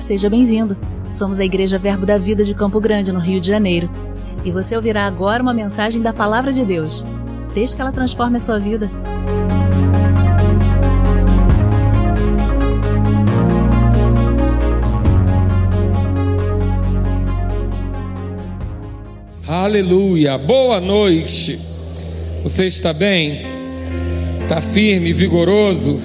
Seja bem-vindo. Somos a Igreja Verbo da Vida de Campo Grande, no Rio de Janeiro. E você ouvirá agora uma mensagem da Palavra de Deus. Desde que ela transforme a sua vida. Aleluia, boa noite. Você está bem? Está firme, vigoroso?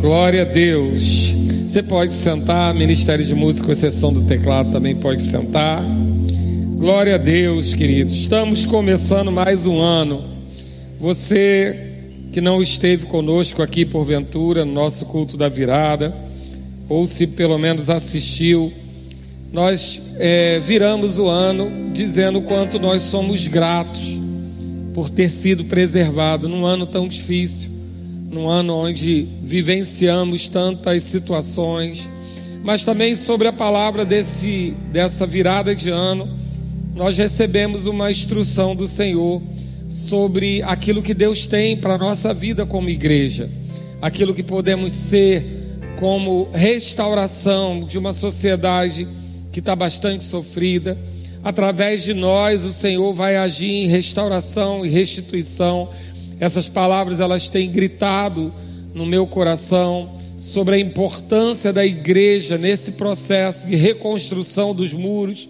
Glória a Deus. Você pode sentar, Ministério de Música, com exceção do teclado, também pode sentar. Glória a Deus, queridos. Estamos começando mais um ano. Você que não esteve conosco aqui porventura no nosso culto da virada, ou se pelo menos assistiu, nós é, viramos o ano dizendo quanto nós somos gratos por ter sido preservado num ano tão difícil num ano onde vivenciamos tantas situações, mas também sobre a palavra desse, dessa virada de ano, nós recebemos uma instrução do Senhor sobre aquilo que Deus tem para a nossa vida como igreja, aquilo que podemos ser como restauração de uma sociedade que está bastante sofrida. Através de nós, o Senhor vai agir em restauração e restituição essas palavras elas têm gritado no meu coração sobre a importância da igreja nesse processo de reconstrução dos muros,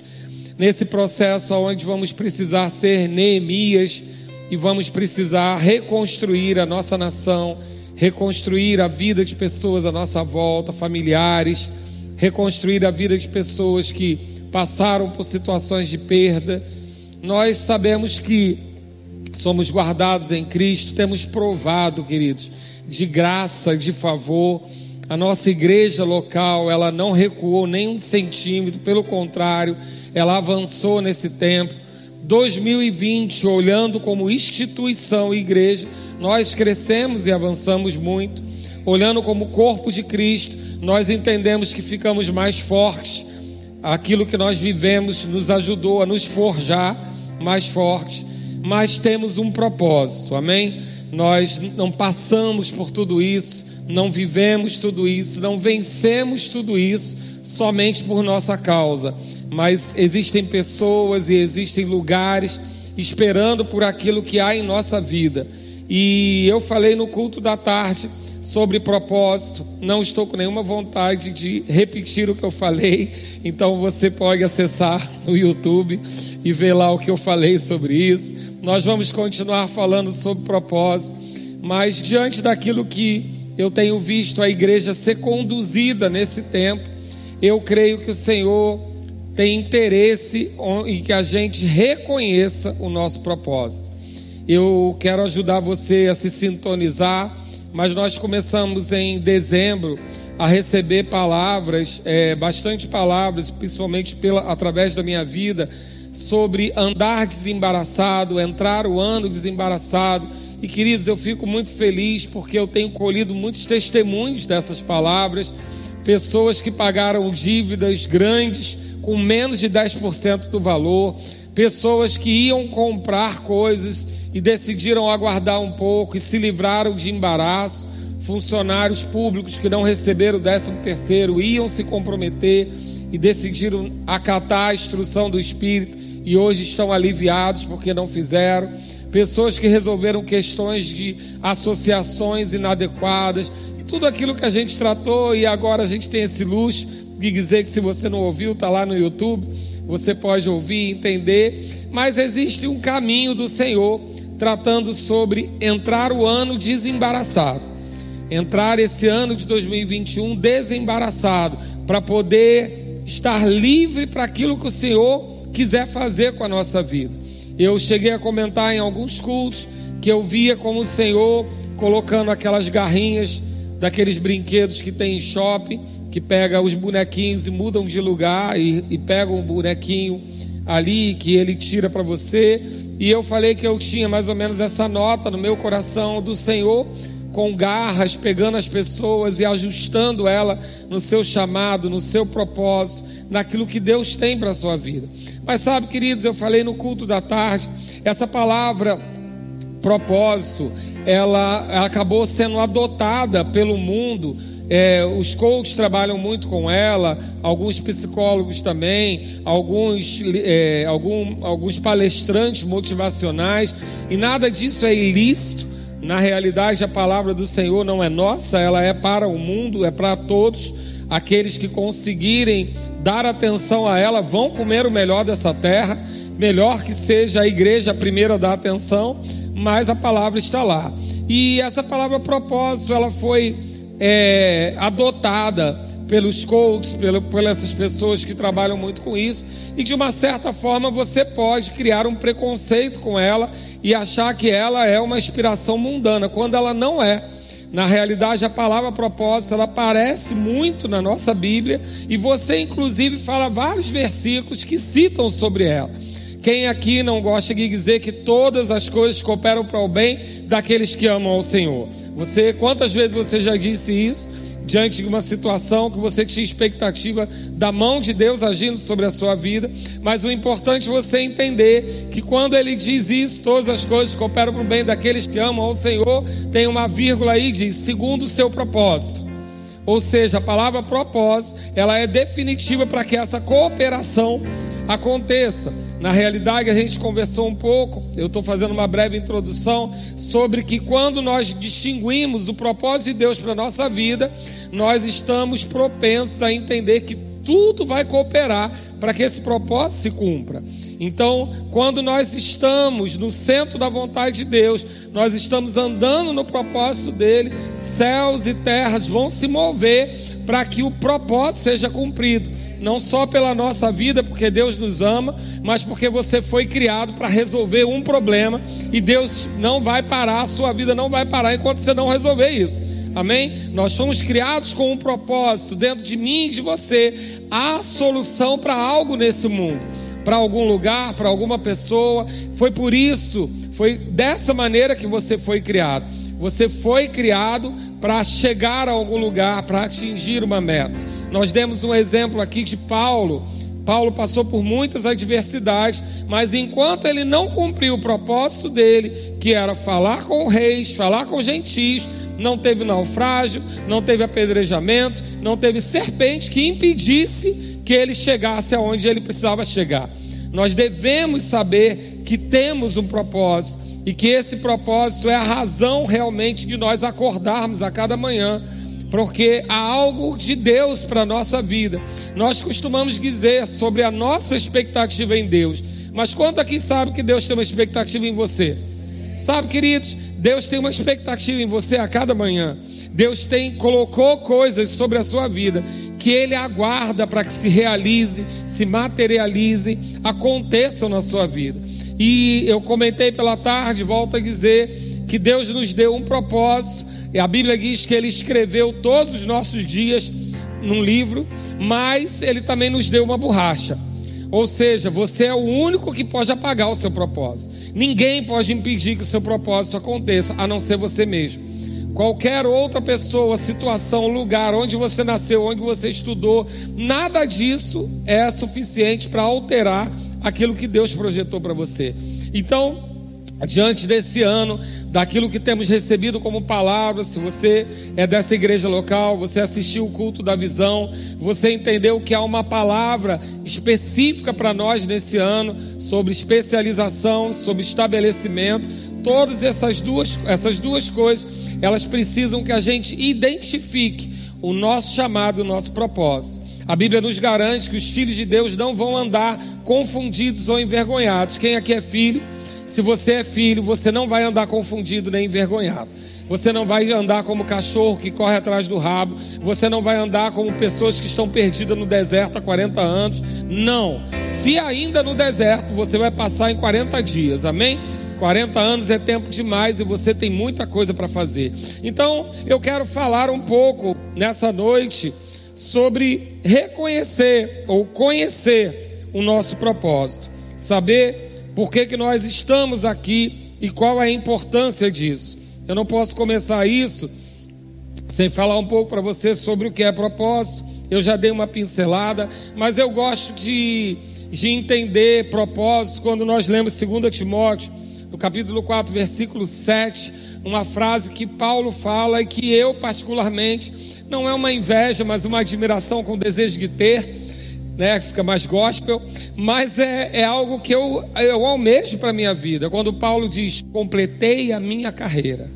nesse processo onde vamos precisar ser Neemias e vamos precisar reconstruir a nossa nação, reconstruir a vida de pessoas à nossa volta, familiares, reconstruir a vida de pessoas que passaram por situações de perda. Nós sabemos que somos guardados em Cristo, temos provado, queridos, de graça, de favor. A nossa igreja local, ela não recuou nem um centímetro, pelo contrário, ela avançou nesse tempo. 2020, olhando como instituição e igreja, nós crescemos e avançamos muito. Olhando como corpo de Cristo, nós entendemos que ficamos mais fortes. Aquilo que nós vivemos nos ajudou a nos forjar mais fortes mas temos um propósito, amém? Nós não passamos por tudo isso, não vivemos tudo isso, não vencemos tudo isso somente por nossa causa, mas existem pessoas e existem lugares esperando por aquilo que há em nossa vida. E eu falei no culto da tarde sobre propósito. Não estou com nenhuma vontade de repetir o que eu falei, então você pode acessar no YouTube e ver lá o que eu falei sobre isso. Nós vamos continuar falando sobre propósito, mas diante daquilo que eu tenho visto a igreja ser conduzida nesse tempo, eu creio que o Senhor tem interesse em que a gente reconheça o nosso propósito. Eu quero ajudar você a se sintonizar mas nós começamos em dezembro a receber palavras, é, bastante palavras, principalmente pela, através da minha vida, sobre andar desembaraçado, entrar o ano desembaraçado. E queridos, eu fico muito feliz porque eu tenho colhido muitos testemunhos dessas palavras, pessoas que pagaram dívidas grandes com menos de 10% do valor, pessoas que iam comprar coisas e decidiram aguardar um pouco e se livraram de embaraço. Funcionários públicos que não receberam o 13 terceiro iam se comprometer e decidiram acatar a instrução do Espírito e hoje estão aliviados porque não fizeram. Pessoas que resolveram questões de associações inadequadas e tudo aquilo que a gente tratou e agora a gente tem esse luxo de dizer que se você não ouviu, está lá no YouTube, você pode ouvir e entender. Mas existe um caminho do Senhor tratando sobre entrar o ano desembaraçado. Entrar esse ano de 2021 desembaraçado, para poder estar livre para aquilo que o Senhor quiser fazer com a nossa vida. Eu cheguei a comentar em alguns cultos que eu via como o Senhor colocando aquelas garrinhas daqueles brinquedos que tem em shopping, que pega os bonequinhos e mudam de lugar e, e pegam um bonequinho ali que ele tira para você e eu falei que eu tinha mais ou menos essa nota no meu coração do Senhor, com garras, pegando as pessoas e ajustando ela no seu chamado, no seu propósito, naquilo que Deus tem para a sua vida. Mas sabe, queridos, eu falei no culto da tarde, essa palavra propósito, ela, ela acabou sendo adotada pelo mundo é, os coaches trabalham muito com ela, alguns psicólogos também, alguns, é, algum, alguns palestrantes motivacionais, e nada disso é ilícito. Na realidade, a palavra do Senhor não é nossa, ela é para o mundo, é para todos. Aqueles que conseguirem dar atenção a ela vão comer o melhor dessa terra, melhor que seja a igreja a primeira a dar atenção, mas a palavra está lá. E essa palavra propósito, ela foi é, adotada pelos coaches, pelo, pelas pessoas que trabalham muito com isso, e de uma certa forma você pode criar um preconceito com ela e achar que ela é uma inspiração mundana, quando ela não é. Na realidade, a palavra propósito, ela aparece muito na nossa Bíblia, e você inclusive fala vários versículos que citam sobre ela. Quem aqui não gosta de dizer que todas as coisas cooperam para o bem daqueles que amam ao Senhor? Você, quantas vezes você já disse isso diante de uma situação que você tinha expectativa da mão de Deus agindo sobre a sua vida? Mas o importante é você entender que quando ele diz isso, todas as coisas cooperam para o bem daqueles que amam ao Senhor, tem uma vírgula aí diz segundo o seu propósito. Ou seja, a palavra propósito, ela é definitiva para que essa cooperação aconteça. Na realidade, a gente conversou um pouco, eu estou fazendo uma breve introdução, sobre que quando nós distinguimos o propósito de Deus para a nossa vida, nós estamos propensos a entender que tudo vai cooperar para que esse propósito se cumpra. Então, quando nós estamos no centro da vontade de Deus, nós estamos andando no propósito dele, céus e terras vão se mover para que o propósito seja cumprido não só pela nossa vida, porque Deus nos ama, mas porque você foi criado para resolver um problema e Deus não vai parar, a sua vida não vai parar enquanto você não resolver isso. Amém? Nós fomos criados com um propósito dentro de mim e de você. Há solução para algo nesse mundo, para algum lugar, para alguma pessoa. Foi por isso, foi dessa maneira que você foi criado. Você foi criado para chegar a algum lugar, para atingir uma meta. Nós demos um exemplo aqui de Paulo. Paulo passou por muitas adversidades, mas enquanto ele não cumpriu o propósito dele, que era falar com reis, falar com gentios, não teve naufrágio, não teve apedrejamento, não teve serpente que impedisse que ele chegasse aonde ele precisava chegar. Nós devemos saber que temos um propósito e que esse propósito é a razão realmente de nós acordarmos a cada manhã porque há algo de Deus para a nossa vida. Nós costumamos dizer sobre a nossa expectativa em Deus, mas quanto aqui sabe que Deus tem uma expectativa em você? Sabe, queridos, Deus tem uma expectativa em você a cada manhã. Deus tem colocou coisas sobre a sua vida que ele aguarda para que se realize, se materialize, aconteçam na sua vida. E eu comentei pela tarde, volto a dizer que Deus nos deu um propósito e a Bíblia diz que ele escreveu todos os nossos dias num livro, mas ele também nos deu uma borracha. Ou seja, você é o único que pode apagar o seu propósito. Ninguém pode impedir que o seu propósito aconteça, a não ser você mesmo. Qualquer outra pessoa, situação, lugar, onde você nasceu, onde você estudou, nada disso é suficiente para alterar aquilo que Deus projetou para você. Então, diante desse ano, daquilo que temos recebido como palavra, se você é dessa igreja local, você assistiu o culto da visão, você entendeu que há uma palavra específica para nós nesse ano sobre especialização, sobre estabelecimento, todas essas duas, essas duas coisas, elas precisam que a gente identifique o nosso chamado, o nosso propósito. A Bíblia nos garante que os filhos de Deus não vão andar confundidos ou envergonhados. Quem aqui é filho? Se você é filho, você não vai andar confundido nem envergonhado. Você não vai andar como cachorro que corre atrás do rabo. Você não vai andar como pessoas que estão perdidas no deserto há 40 anos. Não. Se ainda no deserto, você vai passar em 40 dias. Amém? 40 anos é tempo demais e você tem muita coisa para fazer. Então, eu quero falar um pouco nessa noite sobre reconhecer ou conhecer o nosso propósito. Saber por que, que nós estamos aqui e qual é a importância disso. Eu não posso começar isso sem falar um pouco para você sobre o que é propósito. Eu já dei uma pincelada, mas eu gosto de, de entender propósito quando nós lemos 2 Timóteo, no capítulo 4, versículo 7, uma frase que Paulo fala e que eu, particularmente, não é uma inveja, mas uma admiração com desejo de ter, né, fica mais gospel, mas é, é algo que eu, eu almejo para a minha vida. Quando Paulo diz: completei a minha carreira.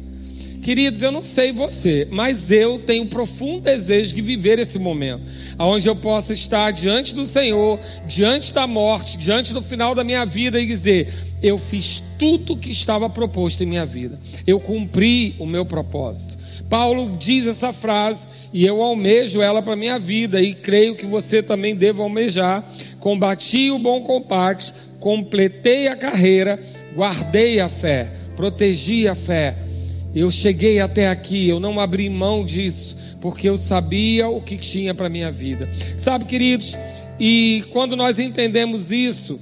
Queridos, eu não sei você, mas eu tenho um profundo desejo de viver esse momento, onde eu possa estar diante do Senhor, diante da morte, diante do final da minha vida e dizer: eu fiz tudo o que estava proposto em minha vida, eu cumpri o meu propósito. Paulo diz essa frase e eu almejo ela para minha vida e creio que você também deve almejar. Combati o bom combate, completei a carreira, guardei a fé, protegi a fé eu cheguei até aqui, eu não abri mão disso, porque eu sabia o que tinha para minha vida. Sabe, queridos, e quando nós entendemos isso,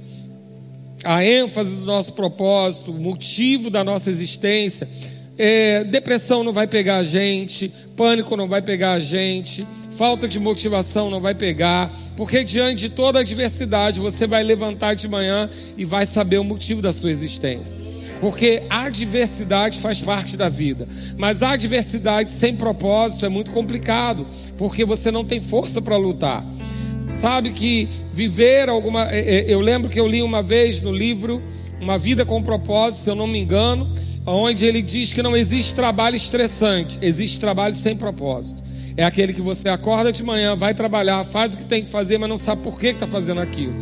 a ênfase do nosso propósito, o motivo da nossa existência, é, depressão não vai pegar a gente, pânico não vai pegar a gente, falta de motivação não vai pegar, porque diante de toda adversidade você vai levantar de manhã e vai saber o motivo da sua existência. Porque a adversidade faz parte da vida, mas a adversidade sem propósito é muito complicado, porque você não tem força para lutar. Sabe que viver alguma. É, é, eu lembro que eu li uma vez no livro Uma Vida com Propósito, se eu não me engano, onde ele diz que não existe trabalho estressante, existe trabalho sem propósito. É aquele que você acorda de manhã, vai trabalhar, faz o que tem que fazer, mas não sabe por que está fazendo aquilo.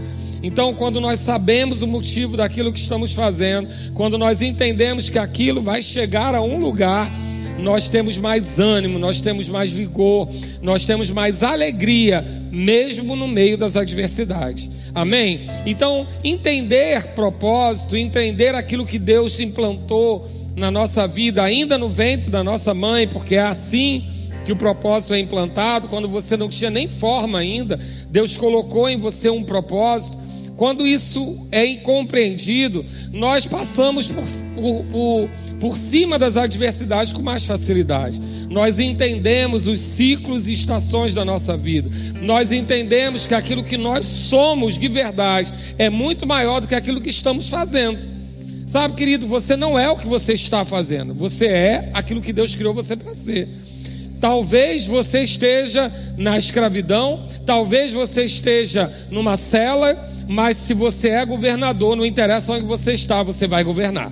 Então, quando nós sabemos o motivo daquilo que estamos fazendo, quando nós entendemos que aquilo vai chegar a um lugar, nós temos mais ânimo, nós temos mais vigor, nós temos mais alegria, mesmo no meio das adversidades. Amém? Então, entender propósito, entender aquilo que Deus implantou na nossa vida, ainda no ventre da nossa mãe, porque é assim que o propósito é implantado, quando você não tinha nem forma ainda, Deus colocou em você um propósito. Quando isso é incompreendido, nós passamos por, por, por, por, cima das adversidades com mais facilidade. Nós entendemos os ciclos e estações da nossa vida. Nós entendemos que aquilo que nós somos de verdade é muito maior do que aquilo que estamos fazendo. Sabe, querido, você não é o que você está fazendo, você é aquilo que Deus criou você para ser. Talvez você esteja na escravidão, talvez você esteja numa cela mas se você é governador, não interessa onde você está, você vai governar.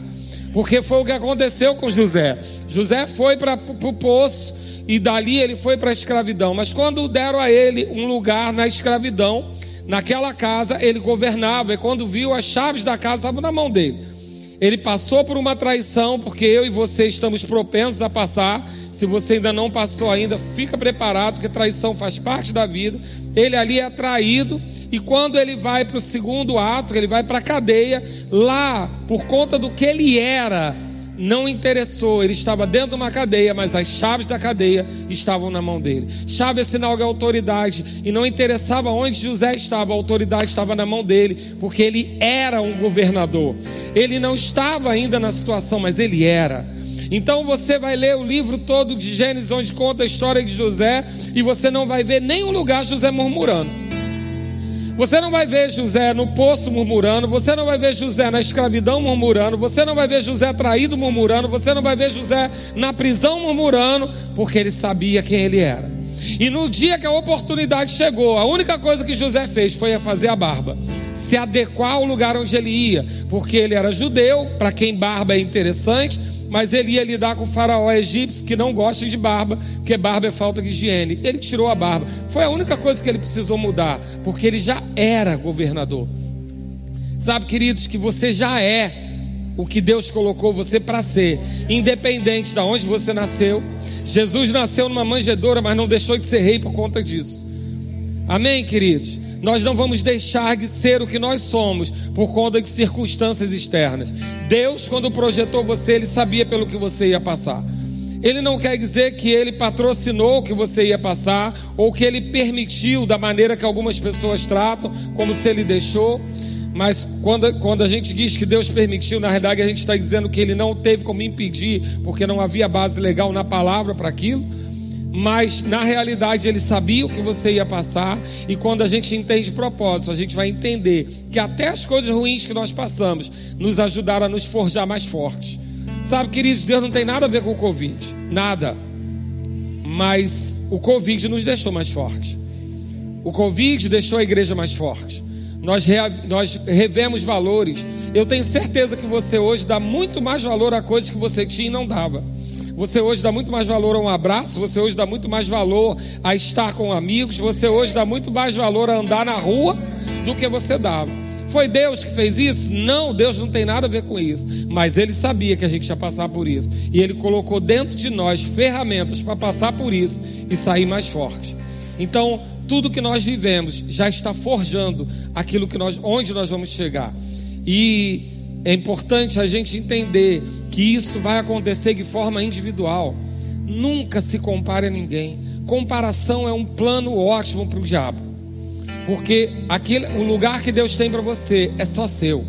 Porque foi o que aconteceu com José. José foi para o poço e dali ele foi para a escravidão. Mas quando deram a ele um lugar na escravidão, naquela casa, ele governava. E quando viu, as chaves da casa estavam na mão dele. Ele passou por uma traição, porque eu e você estamos propensos a passar. Se você ainda não passou ainda, fica preparado, porque traição faz parte da vida. Ele ali é traído e quando ele vai para o segundo ato, ele vai para a cadeia, lá, por conta do que ele era, não interessou, ele estava dentro de uma cadeia, mas as chaves da cadeia estavam na mão dele. Chave é sinal de autoridade, e não interessava onde José estava, a autoridade estava na mão dele, porque ele era um governador. Ele não estava ainda na situação, mas ele era. Então você vai ler o livro todo de Gênesis, onde conta a história de José, e você não vai ver nenhum lugar José murmurando. Você não vai ver José no poço murmurando, você não vai ver José na escravidão murmurando, você não vai ver José traído murmurando, você não vai ver José na prisão murmurando, porque ele sabia quem ele era. E no dia que a oportunidade chegou, a única coisa que José fez foi fazer a barba, se adequar ao lugar onde ele ia, porque ele era judeu, para quem barba é interessante, mas ele ia lidar com o faraó egípcio que não gosta de barba, porque barba é falta de higiene. Ele tirou a barba. Foi a única coisa que ele precisou mudar, porque ele já era governador. Sabe, queridos, que você já é o que Deus colocou você para ser, independente de onde você nasceu. Jesus nasceu numa manjedoura, mas não deixou de ser rei por conta disso. Amém, queridos? Nós não vamos deixar de ser o que nós somos por conta de circunstâncias externas. Deus, quando projetou você, Ele sabia pelo que você ia passar. Ele não quer dizer que ele patrocinou o que você ia passar, ou que ele permitiu da maneira que algumas pessoas tratam, como se ele deixou. Mas quando, quando a gente diz que Deus permitiu, na verdade a gente está dizendo que ele não teve como impedir, porque não havia base legal na palavra para aquilo. Mas na realidade ele sabia o que você ia passar, e quando a gente entende propósito, a gente vai entender que até as coisas ruins que nós passamos nos ajudaram a nos forjar mais fortes. Sabe, queridos, Deus não tem nada a ver com o Covid, nada. Mas o Covid nos deixou mais fortes. O Covid deixou a igreja mais forte. Nós, nós revemos valores. Eu tenho certeza que você hoje dá muito mais valor a coisas que você tinha e não dava. Você hoje dá muito mais valor a um abraço, você hoje dá muito mais valor a estar com amigos, você hoje dá muito mais valor a andar na rua do que você dava. Foi Deus que fez isso? Não, Deus não tem nada a ver com isso. Mas Ele sabia que a gente ia passar por isso. E Ele colocou dentro de nós ferramentas para passar por isso e sair mais forte. Então, tudo que nós vivemos já está forjando aquilo que nós, onde nós vamos chegar. E é importante a gente entender que isso vai acontecer de forma individual. Nunca se compare a ninguém. Comparação é um plano ótimo para o diabo. Porque aquele, o lugar que Deus tem para você é só seu.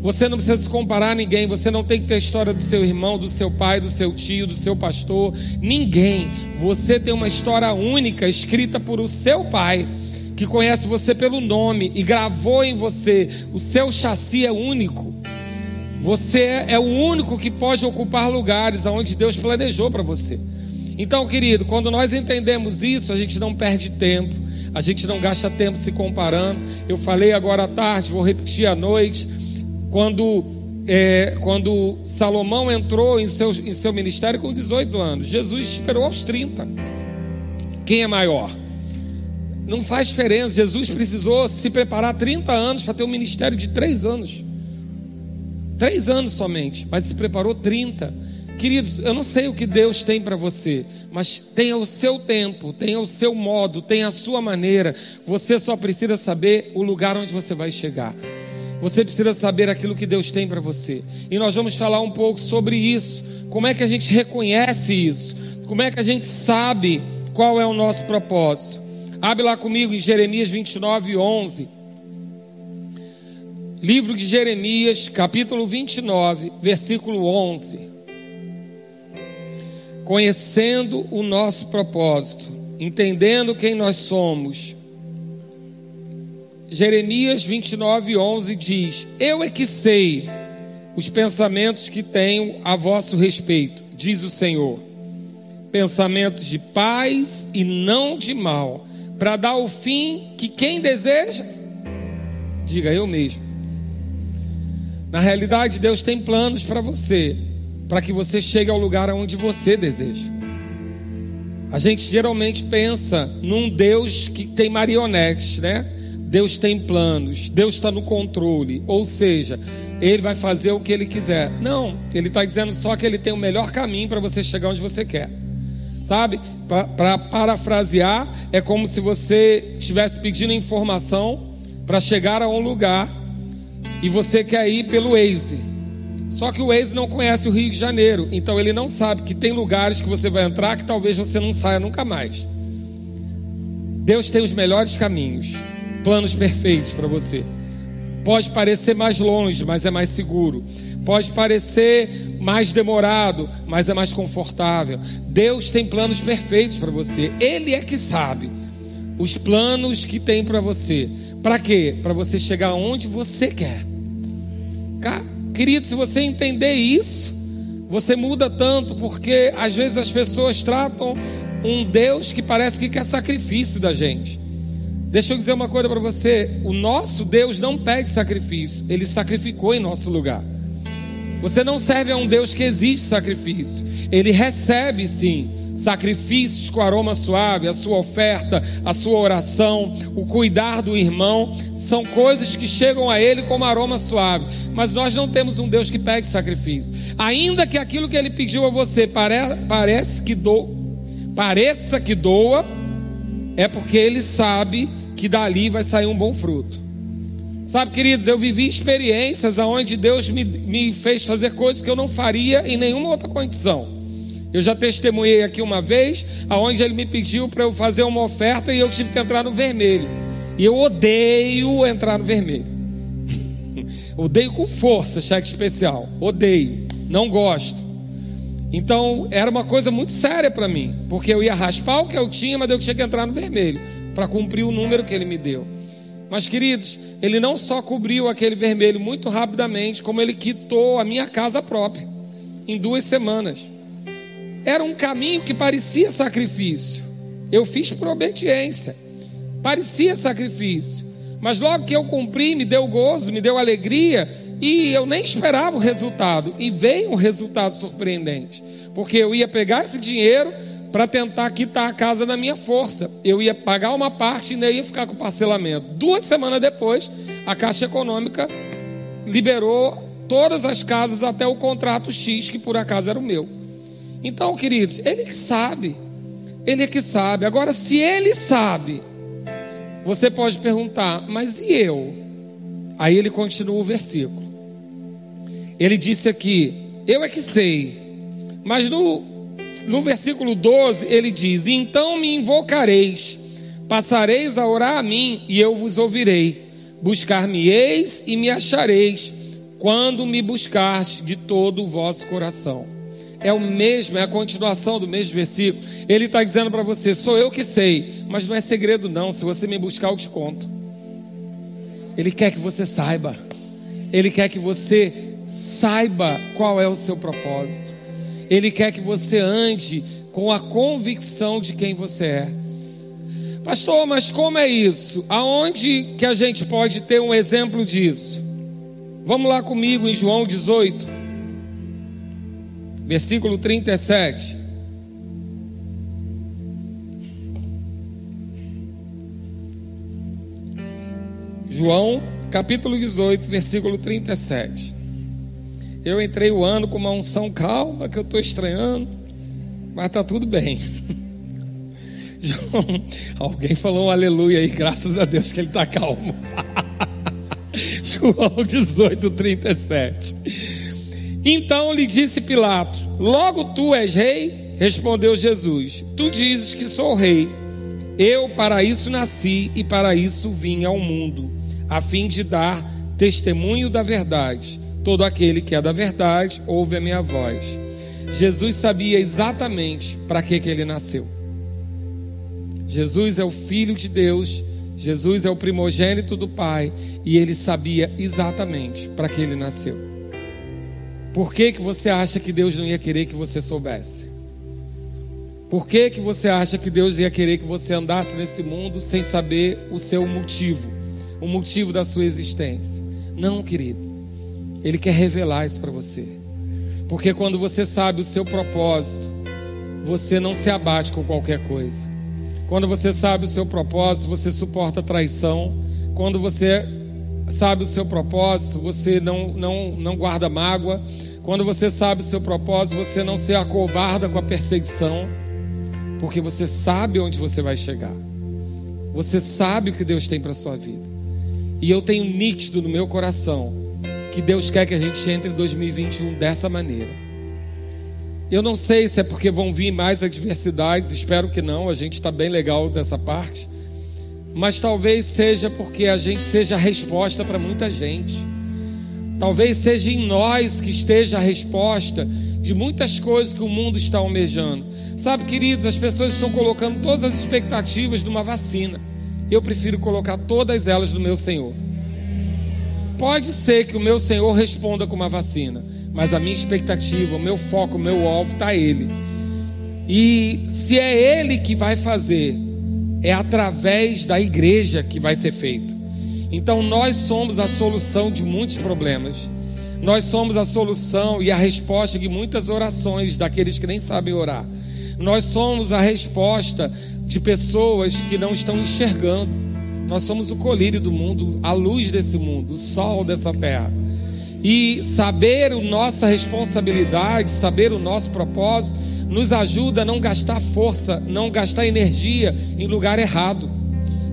Você não precisa se comparar a ninguém. Você não tem que ter a história do seu irmão, do seu pai, do seu tio, do seu pastor. Ninguém. Você tem uma história única escrita por o seu pai que conhece você pelo nome e gravou em você, o seu chassi é único. Você é o único que pode ocupar lugares aonde Deus planejou para você. Então, querido, quando nós entendemos isso, a gente não perde tempo, a gente não gasta tempo se comparando. Eu falei agora à tarde, vou repetir à noite, quando, é, quando Salomão entrou em seu, em seu ministério com 18 anos, Jesus esperou aos 30. Quem é maior? Não faz diferença. Jesus precisou se preparar 30 anos para ter um ministério de 3 anos. 3 anos somente, mas se preparou 30. Queridos, eu não sei o que Deus tem para você, mas tenha o seu tempo, tenha o seu modo, tenha a sua maneira. Você só precisa saber o lugar onde você vai chegar. Você precisa saber aquilo que Deus tem para você. E nós vamos falar um pouco sobre isso. Como é que a gente reconhece isso? Como é que a gente sabe qual é o nosso propósito? Abre lá comigo em Jeremias 29, 11. Livro de Jeremias, capítulo 29, versículo 11. Conhecendo o nosso propósito, entendendo quem nós somos. Jeremias 29, 11 diz: Eu é que sei os pensamentos que tenho a vosso respeito, diz o Senhor. Pensamentos de paz e não de mal para dar o fim que quem deseja, diga eu mesmo. Na realidade, Deus tem planos para você, para que você chegue ao lugar onde você deseja. A gente geralmente pensa num Deus que tem marionetes, né? Deus tem planos, Deus está no controle, ou seja, Ele vai fazer o que Ele quiser. Não, Ele está dizendo só que Ele tem o melhor caminho para você chegar onde você quer. Sabe? Para parafrasear, é como se você estivesse pedindo informação para chegar a um lugar e você quer ir pelo Waze. Só que o Waze não conhece o Rio de Janeiro, então ele não sabe que tem lugares que você vai entrar que talvez você não saia nunca mais. Deus tem os melhores caminhos, planos perfeitos para você. Pode parecer mais longe, mas é mais seguro. Pode parecer mais demorado, mas é mais confortável. Deus tem planos perfeitos para você. Ele é que sabe os planos que tem para você. Para quê? Para você chegar onde você quer. Querido, se você entender isso, você muda tanto, porque às vezes as pessoas tratam um Deus que parece que quer sacrifício da gente. Deixa eu dizer uma coisa para você: o nosso Deus não pede sacrifício, ele sacrificou em nosso lugar. Você não serve a um Deus que exige sacrifício. Ele recebe sim sacrifícios com aroma suave, a sua oferta, a sua oração, o cuidar do irmão, são coisas que chegam a ele como aroma suave. Mas nós não temos um Deus que pede sacrifício. Ainda que aquilo que ele pediu a você pare, parece que do, pareça que doa, é porque ele sabe que dali vai sair um bom fruto. Sabe, queridos, eu vivi experiências onde Deus me, me fez fazer coisas que eu não faria em nenhuma outra condição. Eu já testemunhei aqui uma vez, aonde ele me pediu para eu fazer uma oferta e eu tive que entrar no vermelho. E eu odeio entrar no vermelho. odeio com força cheque especial. Odeio. Não gosto. Então era uma coisa muito séria para mim, porque eu ia raspar o que eu tinha, mas eu tinha que entrar no vermelho para cumprir o número que ele me deu. Mas, queridos, ele não só cobriu aquele vermelho muito rapidamente, como ele quitou a minha casa própria em duas semanas. Era um caminho que parecia sacrifício. Eu fiz por obediência. Parecia sacrifício. Mas logo que eu cumpri, me deu gozo, me deu alegria, e eu nem esperava o resultado. E veio um resultado surpreendente. Porque eu ia pegar esse dinheiro para tentar quitar a casa na minha força. Eu ia pagar uma parte e ainda ia ficar com parcelamento. Duas semanas depois, a Caixa Econômica liberou todas as casas até o contrato X, que por acaso era o meu. Então, queridos, ele que sabe. Ele é que sabe. Agora, se ele sabe, você pode perguntar, mas e eu? Aí ele continua o versículo. Ele disse aqui: Eu é que sei. Mas no, no versículo 12 ele diz: Então me invocareis, passareis a orar a mim e eu vos ouvirei. Buscar-me-eis e me achareis, quando me buscardes de todo o vosso coração. É o mesmo, é a continuação do mesmo versículo. Ele está dizendo para você: sou eu que sei, mas não é segredo, não. Se você me buscar, eu te conto. Ele quer que você saiba, ele quer que você saiba qual é o seu propósito. Ele quer que você ande com a convicção de quem você é. Pastor, mas como é isso? Aonde que a gente pode ter um exemplo disso? Vamos lá comigo em João 18, versículo 37. João, capítulo 18, versículo 37. Eu entrei o ano com uma unção calma, que eu estou estranhando, mas está tudo bem. João, alguém falou um aleluia aí, graças a Deus que ele está calmo. João 18, 37. Então lhe disse Pilatos: Logo tu és rei? Respondeu Jesus: Tu dizes que sou rei. Eu para isso nasci e para isso vim ao mundo, a fim de dar testemunho da verdade. Todo aquele que é da verdade ouve a minha voz. Jesus sabia exatamente para que, que ele nasceu. Jesus é o Filho de Deus, Jesus é o primogênito do Pai, e ele sabia exatamente para que ele nasceu. Por que, que você acha que Deus não ia querer que você soubesse? Por que, que você acha que Deus ia querer que você andasse nesse mundo sem saber o seu motivo, o motivo da sua existência? Não, querido. Ele quer revelar isso para você. Porque quando você sabe o seu propósito, você não se abate com qualquer coisa. Quando você sabe o seu propósito, você suporta traição. Quando você sabe o seu propósito, você não, não, não guarda mágoa. Quando você sabe o seu propósito, você não se acovarda com a perseguição. Porque você sabe onde você vai chegar. Você sabe o que Deus tem para sua vida. E eu tenho nítido no meu coração que Deus quer que a gente entre em 2021 dessa maneira. Eu não sei se é porque vão vir mais adversidades, espero que não, a gente está bem legal dessa parte. Mas talvez seja porque a gente seja a resposta para muita gente. Talvez seja em nós que esteja a resposta de muitas coisas que o mundo está almejando. Sabe, queridos, as pessoas estão colocando todas as expectativas numa vacina. Eu prefiro colocar todas elas no meu Senhor. Pode ser que o meu Senhor responda com uma vacina, mas a minha expectativa, o meu foco, o meu alvo está Ele. E se é Ele que vai fazer, é através da igreja que vai ser feito. Então nós somos a solução de muitos problemas. Nós somos a solução e a resposta de muitas orações daqueles que nem sabem orar. Nós somos a resposta de pessoas que não estão enxergando. Nós somos o colírio do mundo, a luz desse mundo, o sol dessa terra. E saber a nossa responsabilidade, saber o nosso propósito, nos ajuda a não gastar força, não gastar energia em lugar errado.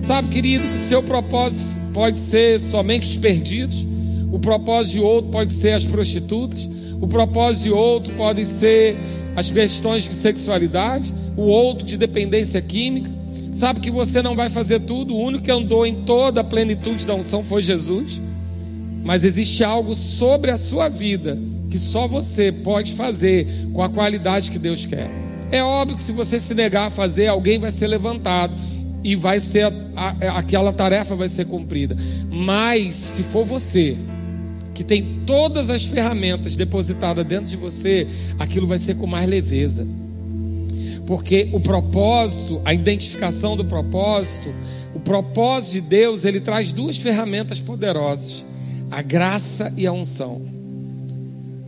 Sabe, querido, que seu propósito pode ser somente os perdidos, o propósito de outro pode ser as prostitutas, o propósito de outro pode ser as questões de sexualidade, o outro de dependência química. Sabe que você não vai fazer tudo, o único que andou em toda a plenitude da unção foi Jesus. Mas existe algo sobre a sua vida que só você pode fazer com a qualidade que Deus quer. É óbvio que se você se negar a fazer, alguém vai ser levantado e vai ser a, a, aquela tarefa vai ser cumprida. Mas se for você que tem todas as ferramentas depositadas dentro de você, aquilo vai ser com mais leveza. Porque o propósito, a identificação do propósito, o propósito de Deus, ele traz duas ferramentas poderosas: a graça e a unção.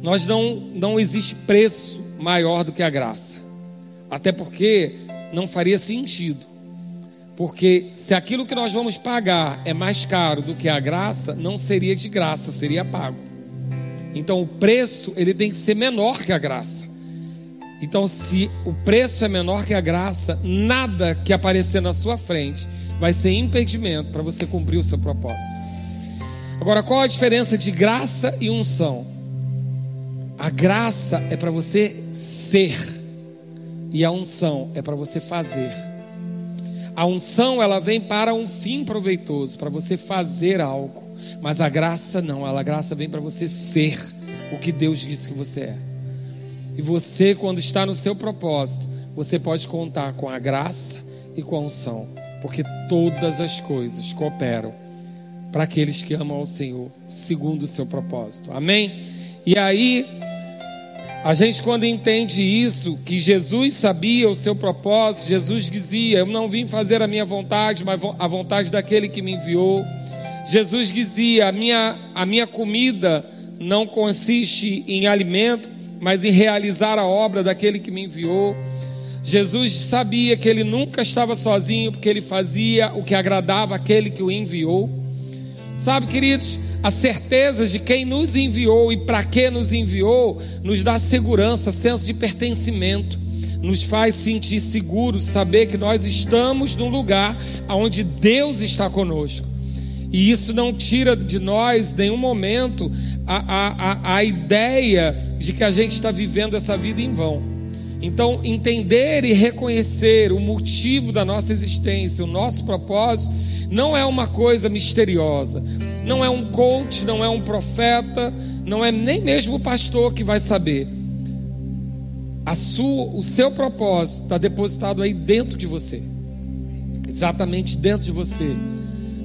Nós não não existe preço maior do que a graça. Até porque não faria sentido. Porque se aquilo que nós vamos pagar é mais caro do que a graça, não seria de graça, seria pago. Então o preço ele tem que ser menor que a graça. Então, se o preço é menor que a graça, nada que aparecer na sua frente vai ser impedimento para você cumprir o seu propósito. Agora, qual a diferença de graça e unção? A graça é para você ser, e a unção é para você fazer. A unção ela vem para um fim proveitoso, para você fazer algo, mas a graça não, a graça vem para você ser o que Deus disse que você é. E você, quando está no seu propósito, você pode contar com a graça e com a unção, porque todas as coisas cooperam para aqueles que amam ao Senhor, segundo o seu propósito. Amém? E aí, a gente, quando entende isso, que Jesus sabia o seu propósito, Jesus dizia: Eu não vim fazer a minha vontade, mas a vontade daquele que me enviou. Jesus dizia: A minha, a minha comida não consiste em alimento, mas em realizar a obra daquele que me enviou. Jesus sabia que ele nunca estava sozinho, porque ele fazia o que agradava aquele que o enviou. Sabe, queridos, a certeza de quem nos enviou e para que nos enviou nos dá segurança, senso de pertencimento, nos faz sentir seguros, saber que nós estamos num lugar onde Deus está conosco. E isso não tira de nós, nenhum momento, a, a, a ideia de que a gente está vivendo essa vida em vão. Então, entender e reconhecer o motivo da nossa existência, o nosso propósito, não é uma coisa misteriosa. Não é um coach, não é um profeta, não é nem mesmo o pastor que vai saber. A sua, o seu propósito está depositado aí dentro de você, exatamente dentro de você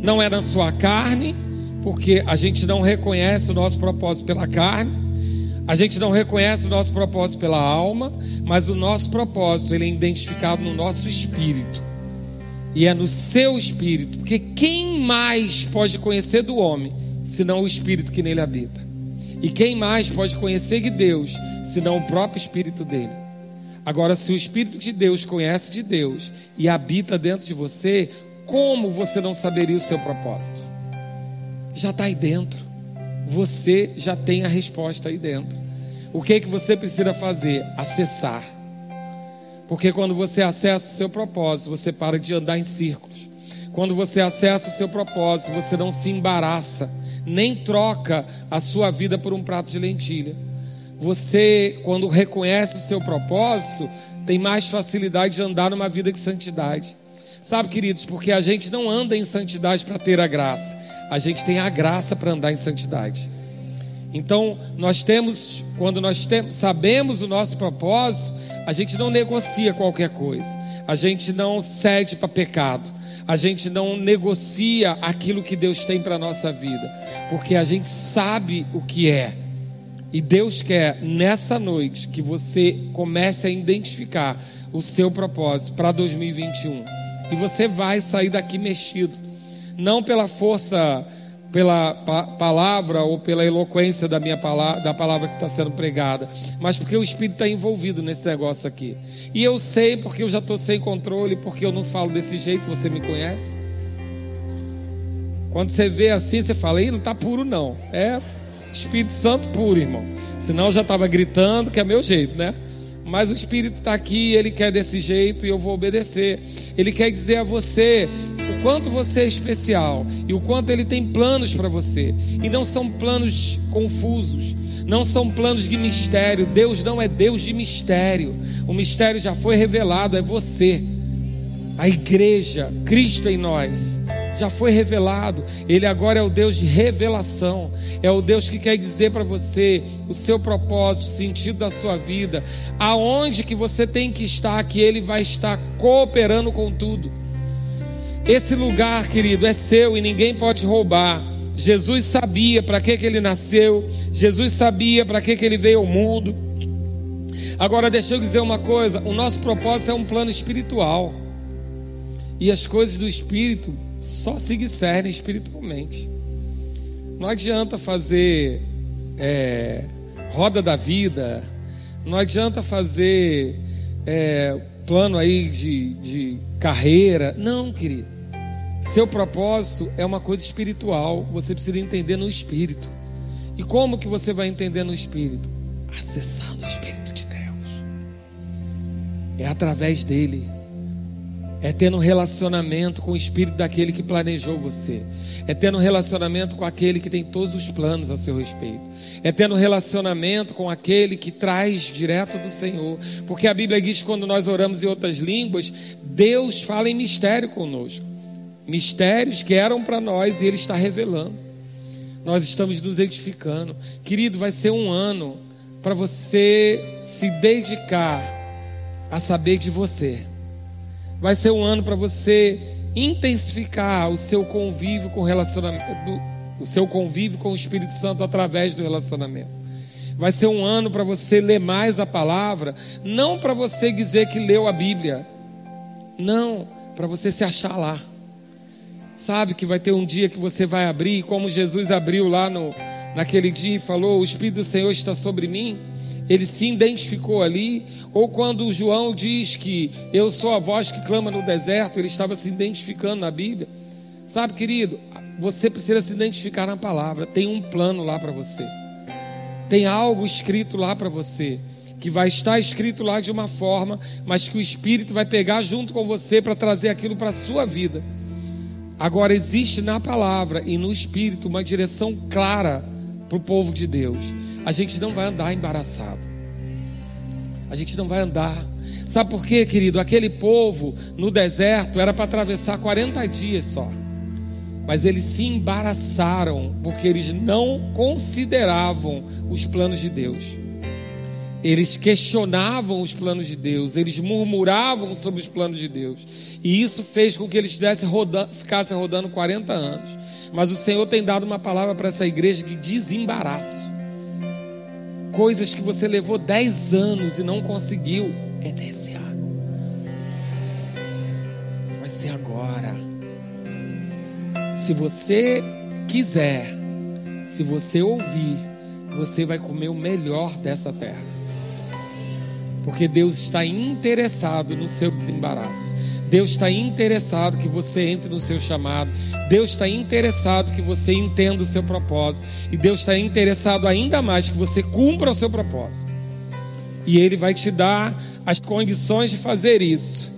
não é na sua carne, porque a gente não reconhece o nosso propósito pela carne, a gente não reconhece o nosso propósito pela alma, mas o nosso propósito ele é identificado no nosso espírito. E é no seu espírito, porque quem mais pode conhecer do homem senão o espírito que nele habita? E quem mais pode conhecer de Deus senão o próprio espírito dele? Agora, se o espírito de Deus conhece de Deus e habita dentro de você, como você não saberia o seu propósito? Já está aí dentro. Você já tem a resposta aí dentro. O que é que você precisa fazer? Acessar. Porque quando você acessa o seu propósito, você para de andar em círculos. Quando você acessa o seu propósito, você não se embaraça, nem troca a sua vida por um prato de lentilha. Você, quando reconhece o seu propósito, tem mais facilidade de andar numa vida de santidade. Sabe, queridos, porque a gente não anda em santidade para ter a graça, a gente tem a graça para andar em santidade. Então, nós temos, quando nós temos, sabemos o nosso propósito, a gente não negocia qualquer coisa, a gente não cede para pecado, a gente não negocia aquilo que Deus tem para a nossa vida, porque a gente sabe o que é. E Deus quer nessa noite que você comece a identificar o seu propósito para 2021. E você vai sair daqui mexido. Não pela força, pela pa palavra ou pela eloquência da minha palavra, da palavra que está sendo pregada, mas porque o Espírito está envolvido nesse negócio aqui. E eu sei porque eu já estou sem controle, porque eu não falo desse jeito, você me conhece. Quando você vê assim, você fala, Ih, não está puro não. É Espírito Santo puro, irmão. Senão eu já estava gritando que é meu jeito, né? Mas o Espírito está aqui, ele quer desse jeito e eu vou obedecer. Ele quer dizer a você o quanto você é especial e o quanto ele tem planos para você. E não são planos confusos, não são planos de mistério. Deus não é Deus de mistério. O mistério já foi revelado, é você. A igreja, Cristo em nós, já foi revelado. Ele agora é o Deus de revelação. É o Deus que quer dizer para você o seu propósito, o sentido da sua vida, aonde que você tem que estar, que ele vai estar cooperando com tudo. Esse lugar, querido, é seu e ninguém pode roubar. Jesus sabia para que, que ele nasceu, Jesus sabia para que, que ele veio ao mundo. Agora, deixa eu dizer uma coisa: o nosso propósito é um plano espiritual. E as coisas do espírito só se discernem espiritualmente. Não adianta fazer é, roda da vida, não adianta fazer é, plano aí de, de carreira. Não, querido. Seu propósito é uma coisa espiritual, você precisa entender no espírito. E como que você vai entender no espírito? Acessando o espírito de Deus. É através dele é tendo um relacionamento com o espírito daquele que planejou você. É tendo um relacionamento com aquele que tem todos os planos a seu respeito. É tendo um relacionamento com aquele que traz direto do Senhor. Porque a Bíblia diz que quando nós oramos em outras línguas, Deus fala em mistério conosco. Mistérios que eram para nós e Ele está revelando. Nós estamos nos edificando. Querido, vai ser um ano para você se dedicar a saber de você Vai ser um ano para você intensificar o seu convívio com o relacionamento, o seu convívio com o Espírito Santo através do relacionamento. Vai ser um ano para você ler mais a palavra, não para você dizer que leu a Bíblia, não, para você se achar lá. Sabe que vai ter um dia que você vai abrir, como Jesus abriu lá no, naquele dia e falou: O Espírito do Senhor está sobre mim ele se identificou ali, ou quando João diz que eu sou a voz que clama no deserto, ele estava se identificando na Bíblia. Sabe, querido, você precisa se identificar na palavra, tem um plano lá para você, tem algo escrito lá para você, que vai estar escrito lá de uma forma, mas que o Espírito vai pegar junto com você para trazer aquilo para a sua vida. Agora, existe na palavra e no Espírito uma direção clara para o povo de Deus a gente não vai andar embaraçado. A gente não vai andar. Sabe por quê, querido? Aquele povo no deserto era para atravessar 40 dias só. Mas eles se embaraçaram porque eles não consideravam os planos de Deus. Eles questionavam os planos de Deus, eles murmuravam sobre os planos de Deus. E isso fez com que eles rodando, ficassem rodando 40 anos. Mas o Senhor tem dado uma palavra para essa igreja de desembaraço coisas que você levou 10 anos e não conseguiu, é nesse ano. Vai ser agora. Se você quiser, se você ouvir, você vai comer o melhor dessa terra. Porque Deus está interessado no seu desembaraço. Deus está interessado que você entre no seu chamado. Deus está interessado que você entenda o seu propósito. E Deus está interessado ainda mais que você cumpra o seu propósito. E Ele vai te dar as condições de fazer isso.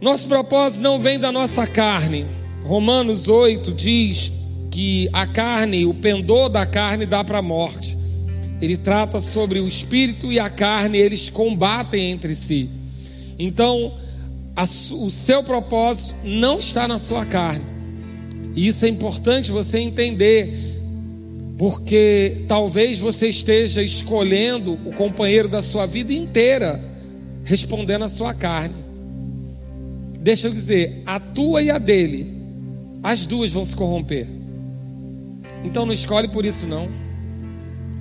Nosso propósito não vem da nossa carne. Romanos 8 diz que a carne, o pendor da carne dá para a morte. Ele trata sobre o espírito e a carne, eles combatem entre si. Então, o seu propósito não está na sua carne. E isso é importante você entender, porque talvez você esteja escolhendo o companheiro da sua vida inteira, respondendo à sua carne. Deixa eu dizer, a tua e a dele, as duas vão se corromper. Então não escolhe por isso não.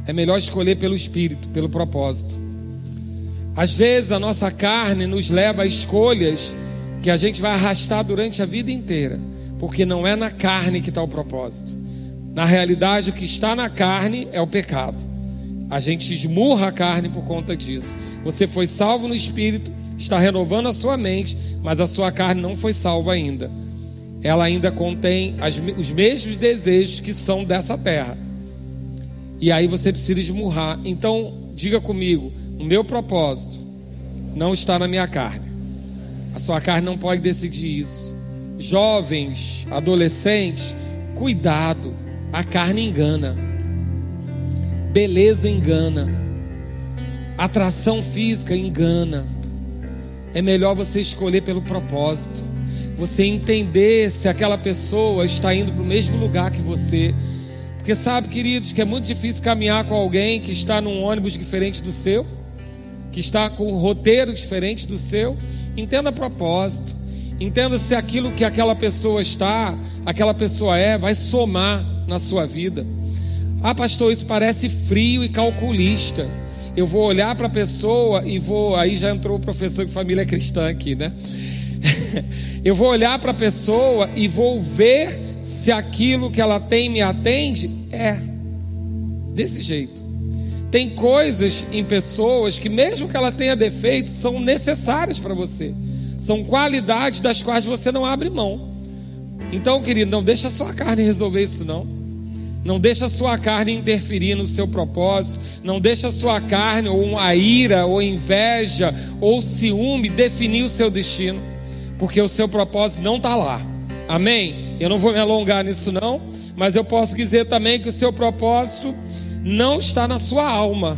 É melhor escolher pelo espírito, pelo propósito. Às vezes a nossa carne nos leva a escolhas que a gente vai arrastar durante a vida inteira, porque não é na carne que está o propósito. Na realidade, o que está na carne é o pecado. A gente esmurra a carne por conta disso. Você foi salvo no espírito, está renovando a sua mente, mas a sua carne não foi salva ainda. Ela ainda contém as, os mesmos desejos que são dessa terra. E aí você precisa esmurrar. Então, diga comigo: o meu propósito não está na minha carne. A sua carne não pode decidir isso. Jovens, adolescentes, cuidado. A carne engana. Beleza engana. Atração física engana. É melhor você escolher pelo propósito. você entender se aquela pessoa está indo para o mesmo lugar que você. Porque sabe, queridos, que é muito difícil caminhar com alguém que está num ônibus diferente do seu, que está com um roteiro diferente do seu. Entenda propósito. Entenda se aquilo que aquela pessoa está, aquela pessoa é, vai somar na sua vida. Ah, pastor, isso parece frio e calculista. Eu vou olhar para a pessoa e vou. Aí já entrou o professor de família cristã aqui, né? eu vou olhar para a pessoa e vou ver se aquilo que ela tem me atende. É. Desse jeito. Tem coisas em pessoas que, mesmo que ela tenha defeitos, são necessárias para você. São qualidades das quais você não abre mão. Então, querido, não deixa a sua carne resolver isso, não. Não deixa a sua carne interferir no seu propósito. Não deixa a sua carne, ou a ira, ou inveja, ou ciúme definir o seu destino. Porque o seu propósito não está lá. Amém? Eu não vou me alongar nisso, não. Mas eu posso dizer também que o seu propósito não está na sua alma.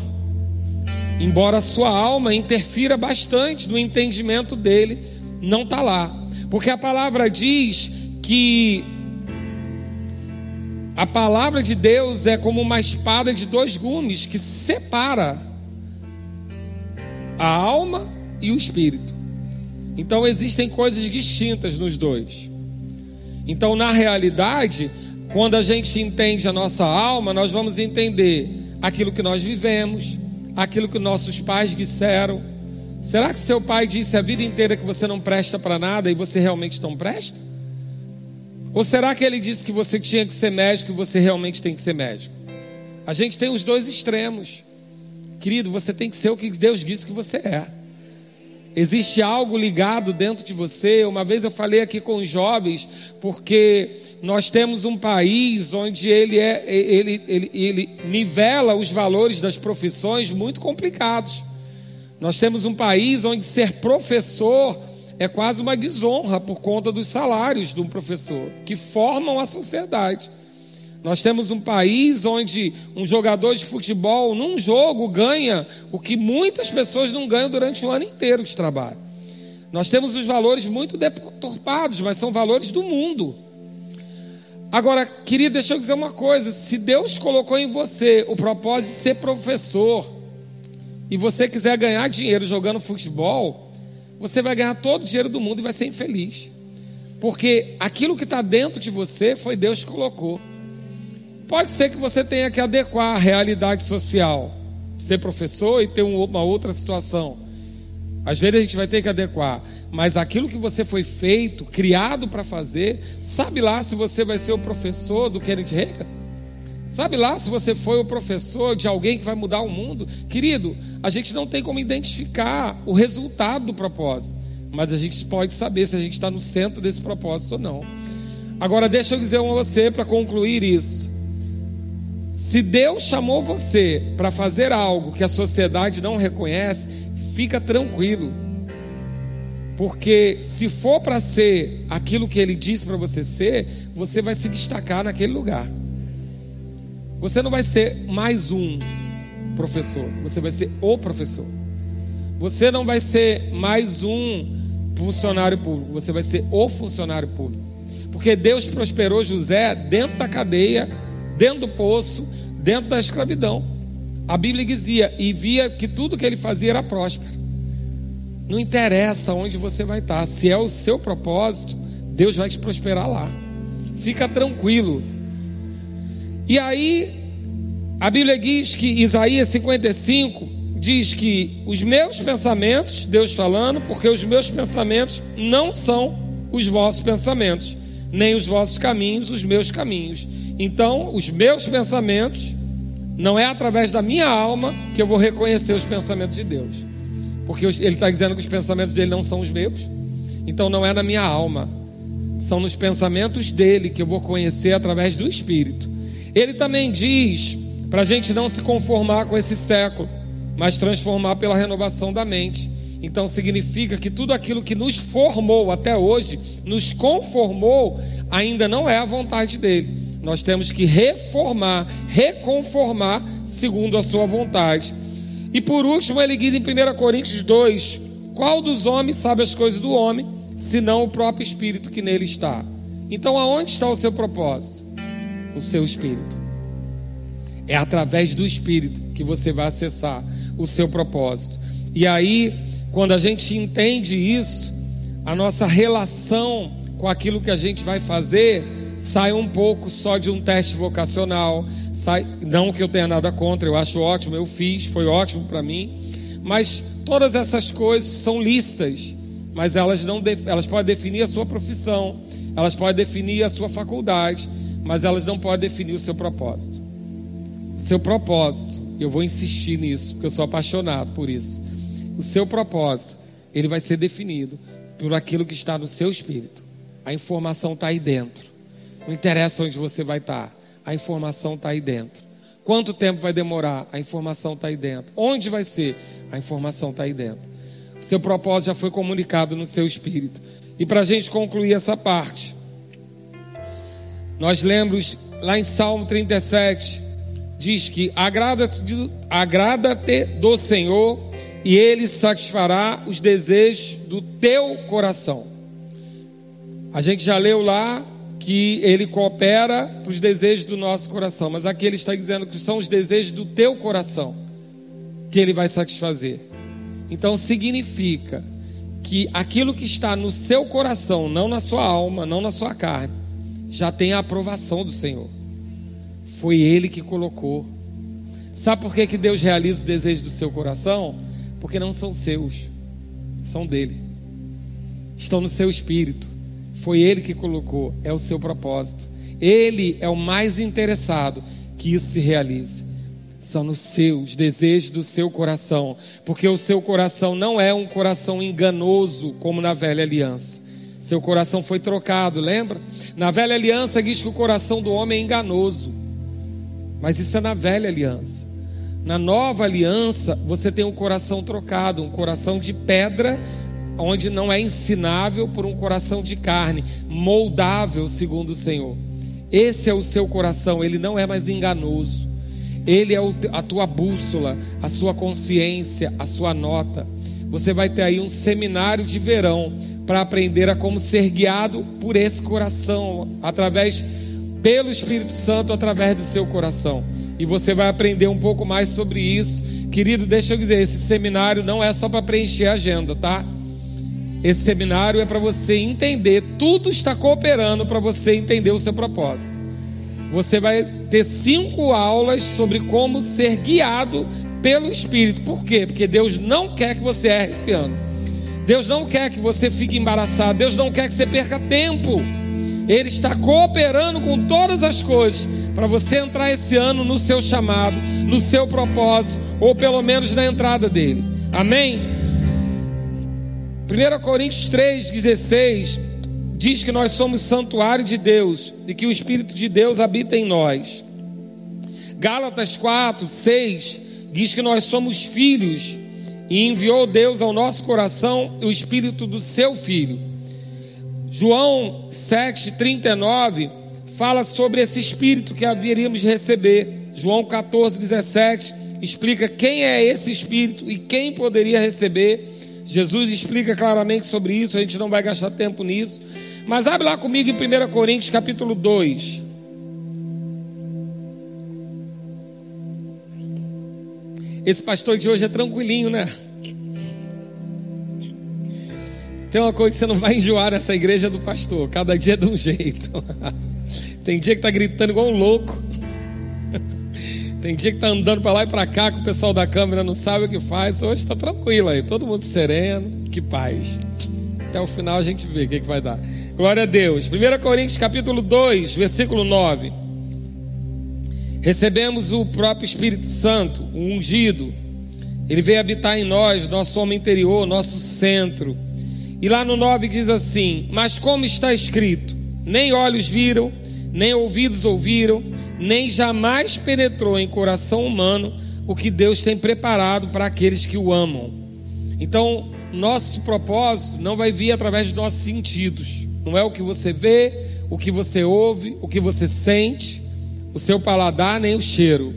Embora a sua alma interfira bastante no entendimento dele, não está lá. Porque a palavra diz que a palavra de Deus é como uma espada de dois gumes que separa a alma e o espírito. Então existem coisas distintas nos dois. Então, na realidade, quando a gente entende a nossa alma, nós vamos entender aquilo que nós vivemos, aquilo que nossos pais disseram. Será que seu pai disse a vida inteira que você não presta para nada e você realmente não presta? Ou será que ele disse que você tinha que ser médico e você realmente tem que ser médico? A gente tem os dois extremos. Querido, você tem que ser o que Deus disse que você é. Existe algo ligado dentro de você. Uma vez eu falei aqui com os jovens, porque nós temos um país onde ele, é, ele, ele, ele nivela os valores das profissões muito complicados. Nós temos um país onde ser professor é quase uma desonra por conta dos salários de um professor, que formam a sociedade. Nós temos um país onde um jogador de futebol, num jogo, ganha o que muitas pessoas não ganham durante o ano inteiro de trabalho. Nós temos os valores muito deturpados, mas são valores do mundo. Agora, querido, deixa eu dizer uma coisa: se Deus colocou em você o propósito de ser professor, e você quiser ganhar dinheiro jogando futebol, você vai ganhar todo o dinheiro do mundo e vai ser infeliz. Porque aquilo que está dentro de você foi Deus que colocou. Pode ser que você tenha que adequar a realidade social, ser professor e ter uma outra situação. Às vezes a gente vai ter que adequar, mas aquilo que você foi feito, criado para fazer, sabe lá se você vai ser o professor do Kenneth Reagan? Sabe lá se você foi o professor de alguém que vai mudar o mundo? Querido, a gente não tem como identificar o resultado do propósito, mas a gente pode saber se a gente está no centro desse propósito ou não. Agora, deixa eu dizer a você para concluir isso. Se Deus chamou você para fazer algo que a sociedade não reconhece, fica tranquilo. Porque se for para ser aquilo que ele disse para você ser, você vai se destacar naquele lugar. Você não vai ser mais um professor, você vai ser o professor. Você não vai ser mais um funcionário público, você vai ser o funcionário público. Porque Deus prosperou José dentro da cadeia, dentro do poço, dentro da escravidão. A Bíblia dizia e via que tudo que ele fazia era próspero. Não interessa onde você vai estar, se é o seu propósito, Deus vai te prosperar lá. Fica tranquilo, e aí, a Bíblia diz que Isaías 55 diz que os meus pensamentos, Deus falando, porque os meus pensamentos não são os vossos pensamentos, nem os vossos caminhos, os meus caminhos. Então, os meus pensamentos, não é através da minha alma que eu vou reconhecer os pensamentos de Deus, porque ele está dizendo que os pensamentos dele não são os meus, então não é na minha alma, são nos pensamentos dele que eu vou conhecer através do Espírito. Ele também diz para a gente não se conformar com esse século, mas transformar pela renovação da mente. Então significa que tudo aquilo que nos formou até hoje, nos conformou, ainda não é a vontade dele. Nós temos que reformar, reconformar segundo a sua vontade. E por último, ele diz em 1 Coríntios 2: Qual dos homens sabe as coisas do homem, senão o próprio Espírito que nele está. Então, aonde está o seu propósito? O seu Espírito. É através do Espírito que você vai acessar o seu propósito. E aí, quando a gente entende isso, a nossa relação com aquilo que a gente vai fazer sai um pouco só de um teste vocacional. Sai, não que eu tenha nada contra, eu acho ótimo, eu fiz, foi ótimo para mim. Mas todas essas coisas são listas, mas elas não elas podem definir a sua profissão, elas podem definir a sua faculdade, mas elas não podem definir o seu propósito. O seu propósito, eu vou insistir nisso, porque eu sou apaixonado por isso. O seu propósito, ele vai ser definido por aquilo que está no seu espírito. A informação está aí dentro. Não interessa onde você vai estar, a informação está aí dentro. Quanto tempo vai demorar? A informação está aí dentro. Onde vai ser? A informação está aí dentro. O seu propósito já foi comunicado no seu espírito. E para a gente concluir essa parte, nós lembramos lá em Salmo 37, diz que agrada-te agrada do Senhor e Ele satisfará os desejos do teu coração. A gente já leu lá que Ele coopera para os desejos do nosso coração, mas aqui Ele está dizendo que são os desejos do teu coração que Ele vai satisfazer. Então significa que aquilo que está no seu coração, não na sua alma, não na sua carne, já tem a aprovação do Senhor. Foi Ele que colocou. Sabe por que, que Deus realiza os desejos do seu coração? Porque não são seus, são dele. Estão no seu espírito. Foi Ele que colocou, é o seu propósito. Ele é o mais interessado que isso se realize. São nos seus desejos do seu coração, porque o seu coração não é um coração enganoso como na velha aliança. Seu coração foi trocado, lembra? Na velha aliança diz que o coração do homem é enganoso. Mas isso é na velha aliança. Na nova aliança, você tem um coração trocado, um coração de pedra, onde não é ensinável por um coração de carne, moldável segundo o Senhor. Esse é o seu coração, ele não é mais enganoso. Ele é a tua bússola, a sua consciência, a sua nota. Você vai ter aí um seminário de verão para aprender a como ser guiado por esse coração, através pelo Espírito Santo, através do seu coração. E você vai aprender um pouco mais sobre isso. Querido, deixa eu dizer, esse seminário não é só para preencher a agenda, tá? Esse seminário é para você entender, tudo está cooperando para você entender o seu propósito. Você vai ter cinco aulas sobre como ser guiado pelo Espírito. Por quê? Porque Deus não quer que você erre esse ano. Deus não quer que você fique embaraçado, Deus não quer que você perca tempo. Ele está cooperando com todas as coisas para você entrar esse ano no seu chamado, no seu propósito, ou pelo menos na entrada dele. Amém? 1 Coríntios 3,16 diz que nós somos santuário de Deus e que o Espírito de Deus habita em nós. Gálatas 4, 6 diz que nós somos filhos e enviou Deus ao nosso coração o espírito do seu filho. João 7,39 fala sobre esse espírito que haveríamos de receber. João 14, 17 explica quem é esse espírito e quem poderia receber. Jesus explica claramente sobre isso, a gente não vai gastar tempo nisso. Mas abre lá comigo em 1 Coríntios capítulo 2. Esse pastor de hoje é tranquilinho, né? Tem uma coisa que você não vai enjoar nessa igreja do pastor. Cada dia é de um jeito. Tem dia que tá gritando igual um louco. Tem dia que tá andando para lá e para cá, que o pessoal da câmera não sabe o que faz. Hoje está tranquilo aí, todo mundo sereno, que paz. Até o final a gente vê o que, que vai dar. Glória a Deus. 1 Coríntios capítulo 2, versículo 9 recebemos o próprio Espírito Santo, o ungido. Ele veio habitar em nós, nosso homem interior, nosso centro. E lá no 9 diz assim: Mas como está escrito, nem olhos viram, nem ouvidos ouviram, nem jamais penetrou em coração humano o que Deus tem preparado para aqueles que o amam. Então, nosso propósito não vai vir através dos nossos sentidos. Não é o que você vê, o que você ouve, o que você sente, o seu paladar nem o cheiro,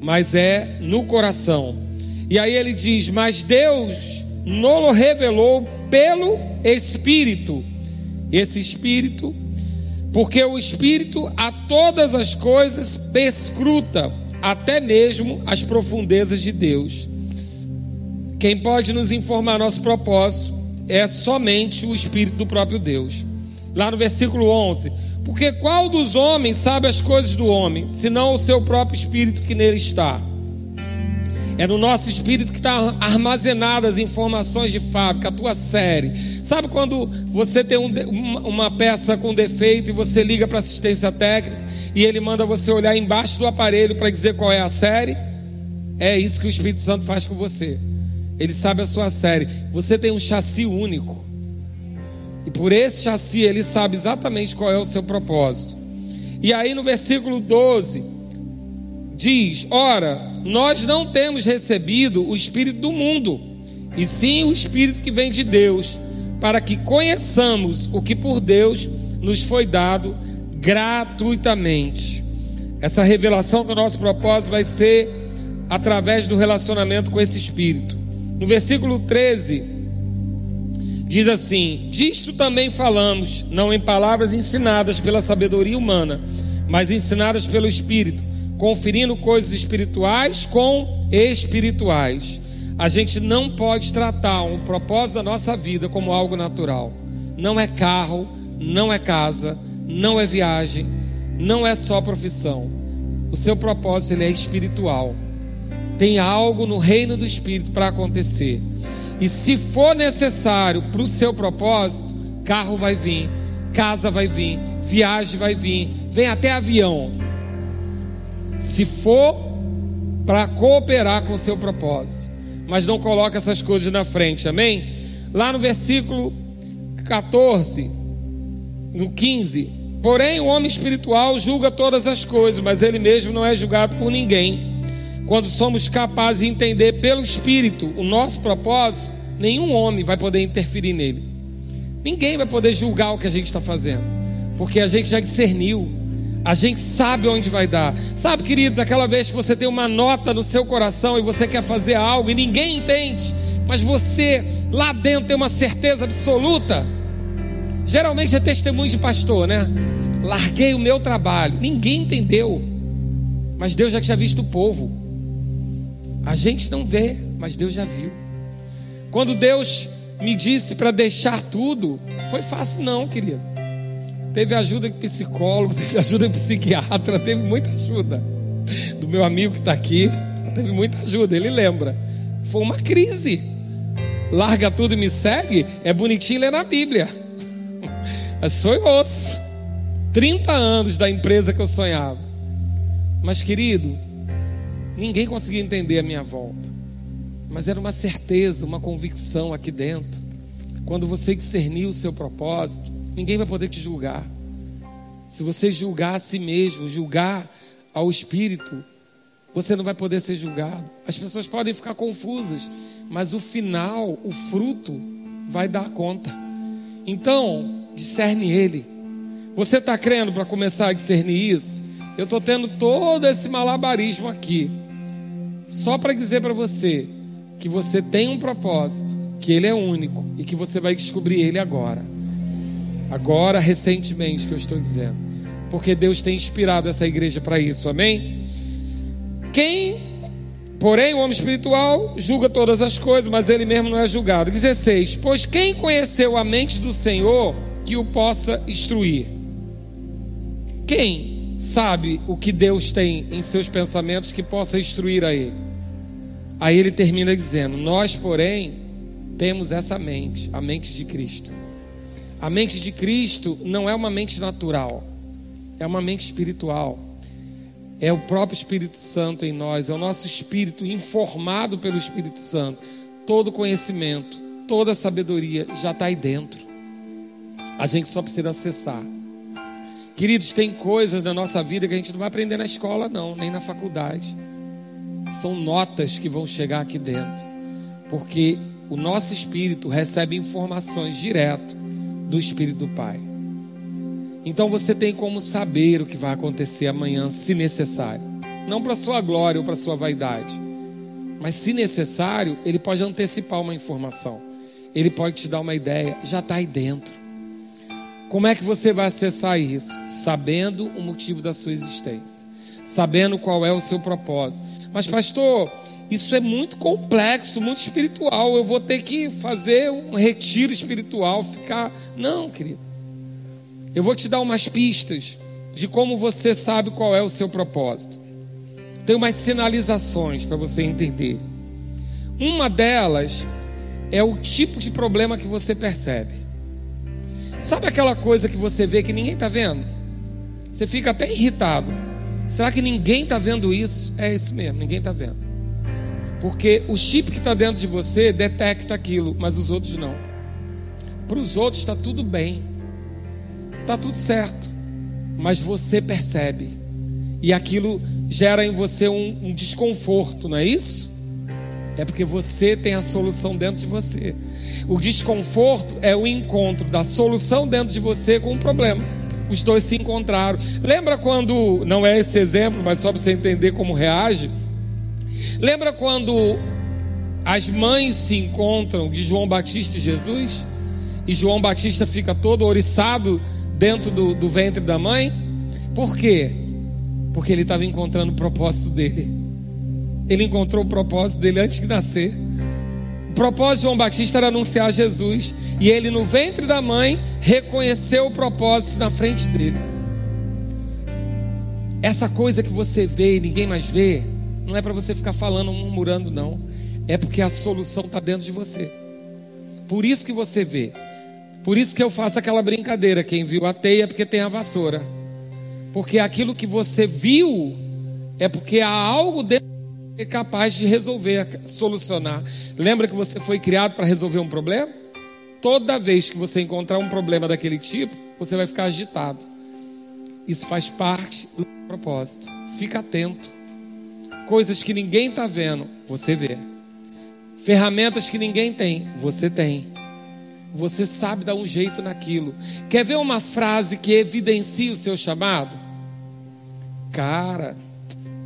mas é no coração. E aí ele diz: Mas Deus não revelou pelo Espírito. Esse Espírito, porque o Espírito a todas as coisas perscruta, até mesmo as profundezas de Deus. Quem pode nos informar nosso propósito é somente o Espírito do próprio Deus. Lá no versículo 11: Porque qual dos homens sabe as coisas do homem, senão o seu próprio Espírito que nele está? É no nosso espírito que está armazenadas as informações de fábrica, a tua série. Sabe quando você tem um, uma peça com defeito e você liga para assistência técnica e ele manda você olhar embaixo do aparelho para dizer qual é a série? É isso que o Espírito Santo faz com você. Ele sabe a sua série. Você tem um chassi único. E por esse chassi ele sabe exatamente qual é o seu propósito. E aí no versículo 12 diz: Ora, nós não temos recebido o espírito do mundo, e sim o espírito que vem de Deus, para que conheçamos o que por Deus nos foi dado gratuitamente. Essa revelação do nosso propósito vai ser através do relacionamento com esse espírito. No versículo 13, diz assim: Disto também falamos, não em palavras ensinadas pela sabedoria humana, mas ensinadas pelo Espírito, conferindo coisas espirituais com espirituais. A gente não pode tratar o propósito da nossa vida como algo natural. Não é carro, não é casa, não é viagem, não é só profissão. O seu propósito ele é espiritual tem algo no reino do Espírito para acontecer. E se for necessário para o seu propósito, carro vai vir, casa vai vir, viagem vai vir, vem até avião. Se for para cooperar com o seu propósito, mas não coloca essas coisas na frente, amém? Lá no versículo 14, no 15, porém o homem espiritual julga todas as coisas, mas ele mesmo não é julgado por ninguém. Quando somos capazes de entender pelo Espírito o nosso propósito, nenhum homem vai poder interferir nele. Ninguém vai poder julgar o que a gente está fazendo, porque a gente já discerniu, a gente sabe onde vai dar. Sabe, queridos, aquela vez que você tem uma nota no seu coração e você quer fazer algo e ninguém entende, mas você lá dentro tem uma certeza absoluta. Geralmente é testemunho de pastor, né? Larguei o meu trabalho, ninguém entendeu, mas Deus já tinha visto o povo. A gente não vê, mas Deus já viu. Quando Deus me disse para deixar tudo, foi fácil não, querido. Teve ajuda de psicólogo, teve ajuda de psiquiatra, teve muita ajuda. Do meu amigo que está aqui, teve muita ajuda, ele lembra. Foi uma crise. Larga tudo e me segue, é bonitinho ler na Bíblia. Mas foi osso. 30 anos da empresa que eu sonhava. Mas, querido, Ninguém conseguia entender a minha volta. Mas era uma certeza, uma convicção aqui dentro. Quando você discernir o seu propósito, ninguém vai poder te julgar. Se você julgar a si mesmo, julgar ao Espírito, você não vai poder ser julgado. As pessoas podem ficar confusas, mas o final, o fruto, vai dar conta. Então, discerne Ele. Você está crendo para começar a discernir isso? Eu estou tendo todo esse malabarismo aqui. Só para dizer para você que você tem um propósito, que ele é único e que você vai descobrir ele agora. Agora, recentemente, que eu estou dizendo. Porque Deus tem inspirado essa igreja para isso, amém? Quem, porém, o homem espiritual julga todas as coisas, mas ele mesmo não é julgado. 16: Pois quem conheceu a mente do Senhor que o possa instruir? Quem sabe o que Deus tem em seus pensamentos que possa instruir a ele. Aí ele termina dizendo: Nós, porém, temos essa mente, a mente de Cristo. A mente de Cristo não é uma mente natural, é uma mente espiritual. É o próprio Espírito Santo em nós, é o nosso espírito informado pelo Espírito Santo. Todo conhecimento, toda sabedoria já está aí dentro. A gente só precisa acessar. Queridos, tem coisas na nossa vida que a gente não vai aprender na escola, não, nem na faculdade. São notas que vão chegar aqui dentro, porque o nosso espírito recebe informações direto do Espírito do Pai. Então você tem como saber o que vai acontecer amanhã, se necessário. Não para sua glória ou para sua vaidade, mas se necessário, ele pode antecipar uma informação. ele pode te dar uma ideia, já está aí dentro. Como é que você vai acessar isso? Sabendo o motivo da sua existência, sabendo qual é o seu propósito. Mas, pastor, isso é muito complexo, muito espiritual. Eu vou ter que fazer um retiro espiritual, ficar. Não, querido. Eu vou te dar umas pistas de como você sabe qual é o seu propósito. Tem umas sinalizações para você entender. Uma delas é o tipo de problema que você percebe. Sabe aquela coisa que você vê que ninguém está vendo? Você fica até irritado. Será que ninguém está vendo isso? É isso mesmo, ninguém está vendo. Porque o chip que está dentro de você detecta aquilo, mas os outros não. Para os outros está tudo bem, está tudo certo, mas você percebe, e aquilo gera em você um, um desconforto, não é isso? É porque você tem a solução dentro de você. O desconforto é o encontro da solução dentro de você com o problema. Os dois se encontraram. Lembra quando, não é esse exemplo, mas só para você entender como reage. Lembra quando as mães se encontram de João Batista e Jesus? E João Batista fica todo oriçado dentro do, do ventre da mãe? Por quê? Porque ele estava encontrando o propósito dele. Ele encontrou o propósito dele antes de nascer. O propósito de João Batista era anunciar Jesus. E ele, no ventre da mãe, reconheceu o propósito na frente dele. Essa coisa que você vê e ninguém mais vê, não é para você ficar falando, murmurando, não. É porque a solução está dentro de você. Por isso que você vê. Por isso que eu faço aquela brincadeira. Quem viu a teia é porque tem a vassoura. Porque aquilo que você viu é porque há algo dentro é capaz de resolver, solucionar. Lembra que você foi criado para resolver um problema? Toda vez que você encontrar um problema daquele tipo, você vai ficar agitado. Isso faz parte do propósito. Fica atento. Coisas que ninguém está vendo, você vê. Ferramentas que ninguém tem, você tem. Você sabe dar um jeito naquilo. Quer ver uma frase que evidencia o seu chamado? Cara,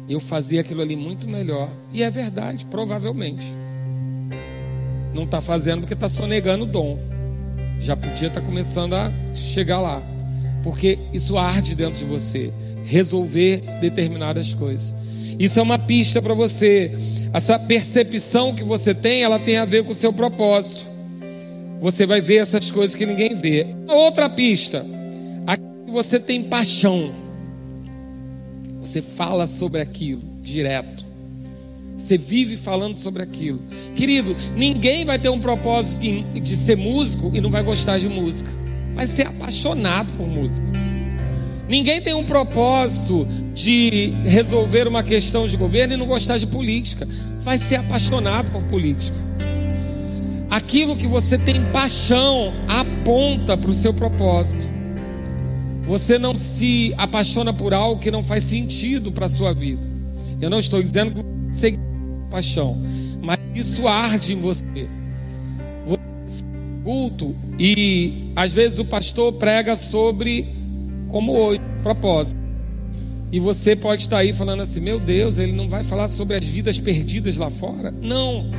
eu fazia aquilo ali muito melhor. E é verdade, provavelmente. Não está fazendo porque está sonegando o dom. Já podia estar tá começando a chegar lá. Porque isso arde dentro de você. Resolver determinadas coisas. Isso é uma pista para você. Essa percepção que você tem, ela tem a ver com o seu propósito. Você vai ver essas coisas que ninguém vê. Outra pista. Aqui você tem paixão. Você fala sobre aquilo direto. Você vive falando sobre aquilo. Querido, ninguém vai ter um propósito de ser músico e não vai gostar de música. Vai ser apaixonado por música. Ninguém tem um propósito de resolver uma questão de governo e não gostar de política. Vai ser apaixonado por política. Aquilo que você tem paixão aponta para o seu propósito. Você não se apaixona por algo que não faz sentido para a sua vida. Eu não estou dizendo que você paixão, mas isso arde em você. Você culto e às vezes o pastor prega sobre como hoje, propósito. E você pode estar aí falando assim: "Meu Deus, ele não vai falar sobre as vidas perdidas lá fora?" Não.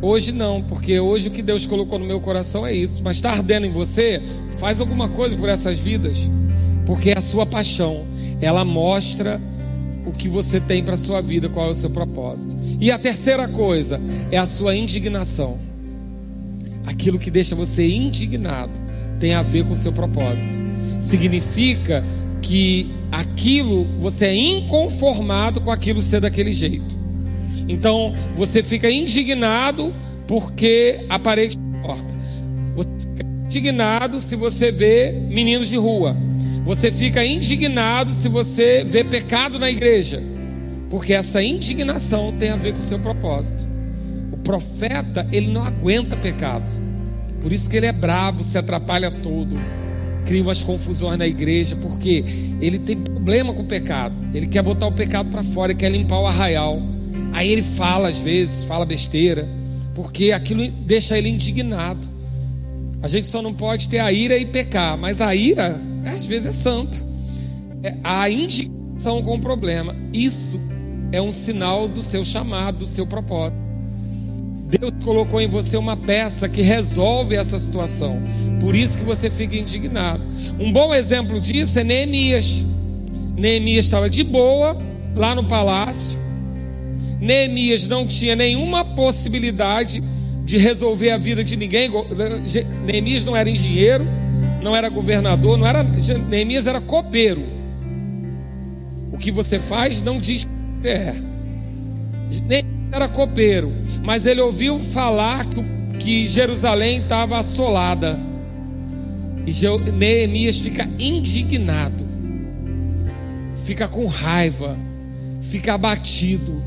Hoje não, porque hoje o que Deus colocou no meu coração é isso. Mas está ardendo em você? Faz alguma coisa por essas vidas, porque é a sua paixão, ela mostra o que você tem para a sua vida, qual é o seu propósito. E a terceira coisa é a sua indignação. Aquilo que deixa você indignado tem a ver com o seu propósito. Significa que aquilo você é inconformado com aquilo ser daquele jeito. Então você fica indignado porque a parede corta. Você fica indignado se você vê meninos de rua. Você fica indignado se você vê pecado na igreja. Porque essa indignação tem a ver com o seu propósito. O profeta, ele não aguenta pecado. Por isso que ele é bravo, se atrapalha todo. Cria umas confusões na igreja, porque ele tem problema com o pecado. Ele quer botar o pecado para fora, ele quer limpar o arraial. Aí ele fala às vezes, fala besteira, porque aquilo deixa ele indignado. A gente só não pode ter a ira e pecar, mas a ira às vezes é santa. É a indignação com o problema. Isso é um sinal do seu chamado, do seu propósito. Deus colocou em você uma peça que resolve essa situação. Por isso que você fica indignado. Um bom exemplo disso é Neemias. Neemias estava de boa lá no palácio. Neemias não tinha nenhuma possibilidade de resolver a vida de ninguém. Neemias não era engenheiro, não era governador, não era. Neemias era copeiro. O que você faz não diz que você é. Neemias era copeiro, mas ele ouviu falar que, que Jerusalém estava assolada. E Neemias fica indignado, fica com raiva, fica abatido.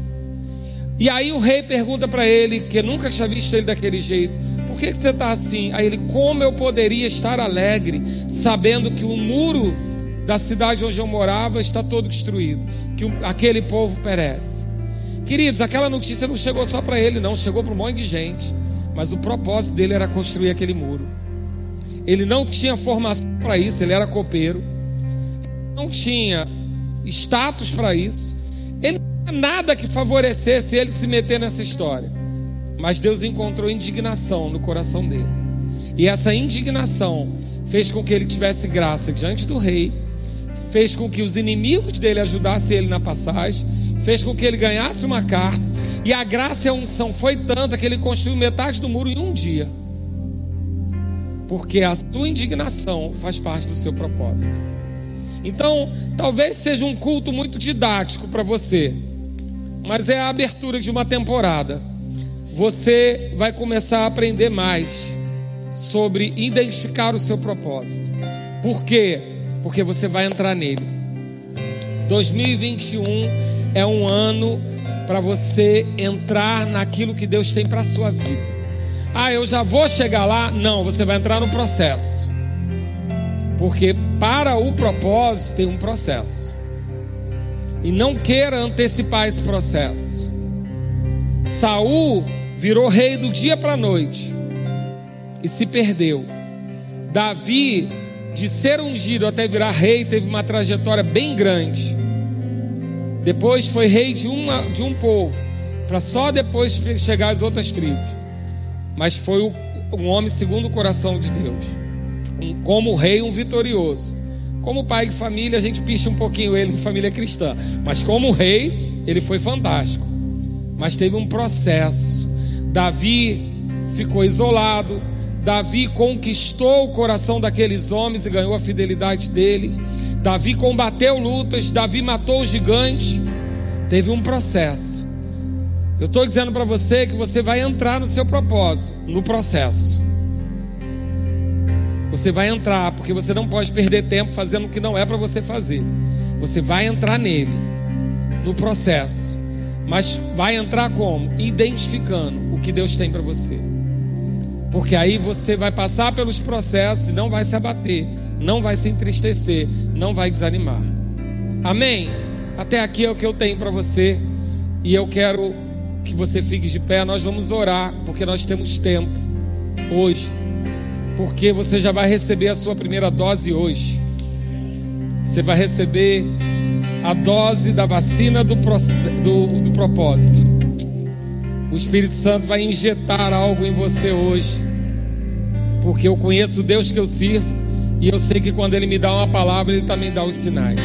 E aí o rei pergunta para ele, que nunca tinha visto ele daquele jeito: Por que, que você está assim? Aí ele: Como eu poderia estar alegre, sabendo que o muro da cidade onde eu morava está todo destruído, que aquele povo perece? Queridos, aquela notícia não chegou só para ele, não, chegou para um monte de gente. Mas o propósito dele era construir aquele muro. Ele não tinha formação para isso, ele era copeiro. Não tinha status para isso. Ele não tinha nada que favorecesse ele se meter nessa história. Mas Deus encontrou indignação no coração dele. E essa indignação fez com que ele tivesse graça diante do rei, fez com que os inimigos dele ajudassem ele na passagem, fez com que ele ganhasse uma carta. E a graça e a unção foi tanta que ele construiu metade do muro em um dia porque a sua indignação faz parte do seu propósito. Então, talvez seja um culto muito didático para você, mas é a abertura de uma temporada. Você vai começar a aprender mais sobre identificar o seu propósito. Por quê? Porque você vai entrar nele. 2021 é um ano para você entrar naquilo que Deus tem para sua vida. Ah, eu já vou chegar lá. Não, você vai entrar no processo. Porque para o propósito tem um processo. E não queira antecipar esse processo. Saul virou rei do dia para a noite e se perdeu. Davi, de ser ungido até virar rei, teve uma trajetória bem grande. Depois foi rei de, uma, de um povo, para só depois chegar às outras tribos mas foi um homem segundo o coração de Deus. Um, como rei, um vitorioso. Como pai de família, a gente picha um pouquinho ele em família cristã. Mas como rei, ele foi fantástico. Mas teve um processo. Davi ficou isolado. Davi conquistou o coração daqueles homens e ganhou a fidelidade dele. Davi combateu lutas. Davi matou os gigantes. Teve um processo. Eu estou dizendo para você que você vai entrar no seu propósito, no processo. Você vai entrar, porque você não pode perder tempo fazendo o que não é para você fazer. Você vai entrar nele, no processo. Mas vai entrar como? Identificando o que Deus tem para você. Porque aí você vai passar pelos processos e não vai se abater, não vai se entristecer, não vai desanimar. Amém? Até aqui é o que eu tenho para você. E eu quero que você fique de pé, nós vamos orar, porque nós temos tempo hoje. Porque você já vai receber a sua primeira dose hoje. Você vai receber a dose da vacina do, do, do propósito. O Espírito Santo vai injetar algo em você hoje. Porque eu conheço o Deus que eu sirvo. E eu sei que quando Ele me dá uma palavra, Ele também dá os sinais.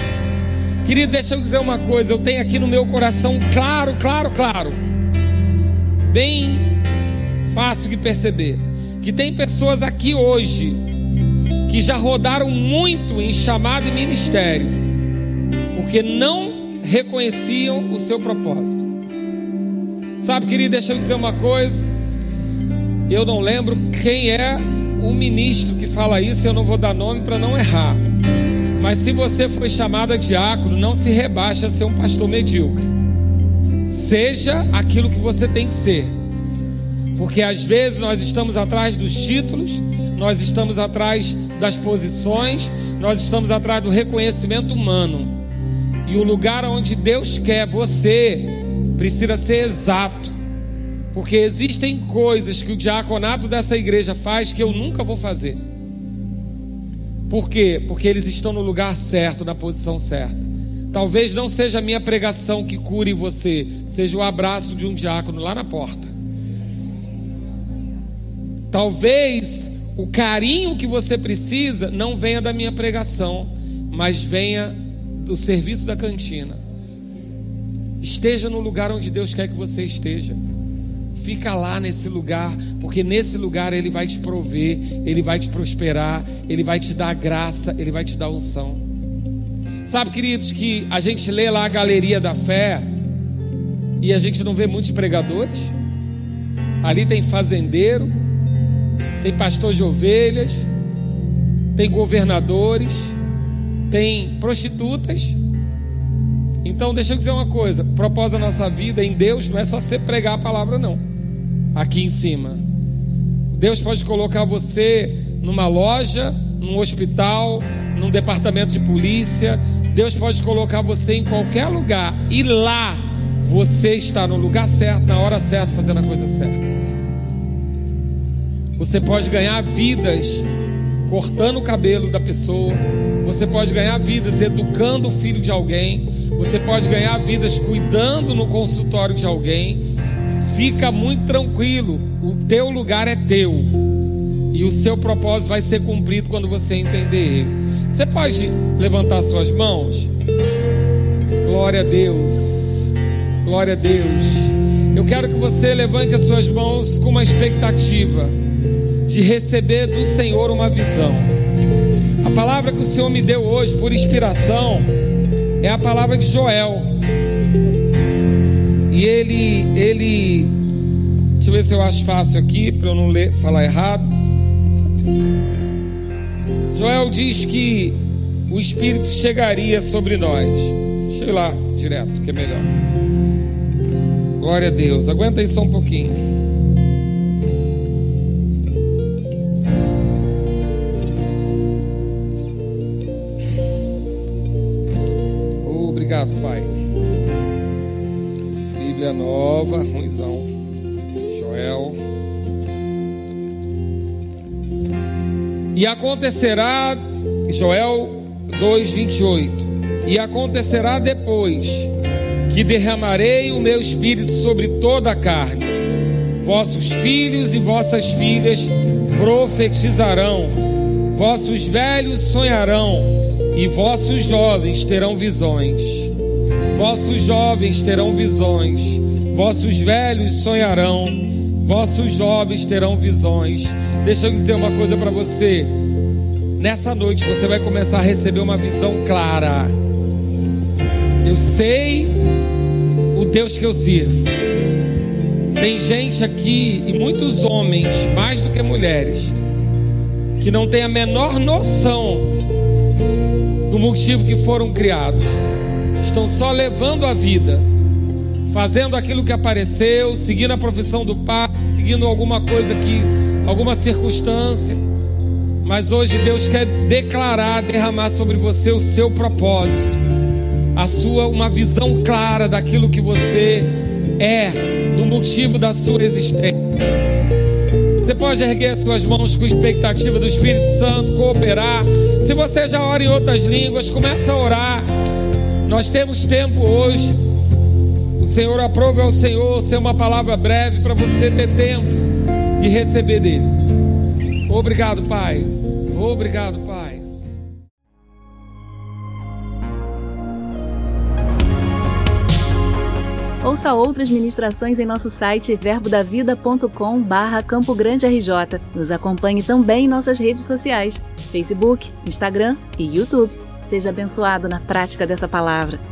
Querido, deixa eu dizer uma coisa. Eu tenho aqui no meu coração claro, claro, claro bem fácil de perceber que tem pessoas aqui hoje que já rodaram muito em chamado e ministério, porque não reconheciam o seu propósito. Sabe, querido, deixa eu dizer uma coisa. Eu não lembro quem é o ministro que fala isso, eu não vou dar nome para não errar. Mas se você foi chamado a diácono, não se rebaixe a ser um pastor medíocre. Seja aquilo que você tem que ser. Porque às vezes nós estamos atrás dos títulos, nós estamos atrás das posições, nós estamos atrás do reconhecimento humano. E o lugar onde Deus quer você precisa ser exato. Porque existem coisas que o diaconato dessa igreja faz que eu nunca vou fazer. Por quê? Porque eles estão no lugar certo, na posição certa. Talvez não seja a minha pregação que cure você, seja o abraço de um diácono lá na porta. Talvez o carinho que você precisa não venha da minha pregação, mas venha do serviço da cantina. Esteja no lugar onde Deus quer que você esteja. Fica lá nesse lugar, porque nesse lugar Ele vai te prover, Ele vai te prosperar, Ele vai te dar graça, Ele vai te dar unção. Sabe, queridos, que a gente lê lá a galeria da fé e a gente não vê muitos pregadores. Ali tem fazendeiro, tem pastor de ovelhas, tem governadores, tem prostitutas. Então, deixa eu dizer uma coisa: o propósito da nossa vida em Deus não é só você pregar a palavra, não aqui em cima. Deus pode colocar você numa loja, num hospital, num departamento de polícia. Deus pode colocar você em qualquer lugar e lá você está no lugar certo, na hora certa, fazendo a coisa certa. Você pode ganhar vidas cortando o cabelo da pessoa. Você pode ganhar vidas educando o filho de alguém. Você pode ganhar vidas cuidando no consultório de alguém. Fica muito tranquilo, o teu lugar é teu. E o seu propósito vai ser cumprido quando você entender ele. Você pode levantar suas mãos? Glória a Deus. Glória a Deus. Eu quero que você levante as suas mãos com uma expectativa de receber do Senhor uma visão. A palavra que o Senhor me deu hoje por inspiração é a palavra de Joel. E ele, ele, deixa eu ver se eu acho fácil aqui para eu não ler, falar errado. Joel diz que o Espírito chegaria sobre nós. Deixa eu ir lá direto, que é melhor. Glória a Deus. Aguenta aí só um pouquinho. Obrigado, Pai. Bíblia nova, ruizão. E acontecerá, Joel 2:28. E acontecerá depois que derramarei o meu espírito sobre toda a carne. Vossos filhos e vossas filhas profetizarão, vossos velhos sonharão e vossos jovens terão visões. Vossos jovens terão visões, vossos velhos sonharão, vossos jovens terão visões. Deixa eu dizer uma coisa para você. Nessa noite você vai começar a receber uma visão clara. Eu sei o Deus que eu sirvo. Tem gente aqui, e muitos homens, mais do que mulheres, que não tem a menor noção do motivo que foram criados estão só levando a vida, fazendo aquilo que apareceu, seguindo a profissão do pai, seguindo alguma coisa que, alguma circunstância. Mas hoje Deus quer declarar, derramar sobre você o seu propósito, a sua uma visão clara daquilo que você é, do motivo da sua existência. Você pode erguer as suas mãos com expectativa do Espírito Santo cooperar. Se você já ora em outras línguas, começa a orar. Nós temos tempo hoje. Senhor aprova ao Senhor ser uma palavra breve para você ter tempo de receber dele. Obrigado, Pai. Obrigado, Pai. Ouça outras ministrações em nosso site verbodavida.com barra Campo Grande RJ. Nos acompanhe também em nossas redes sociais, Facebook, Instagram e YouTube. Seja abençoado na prática dessa palavra.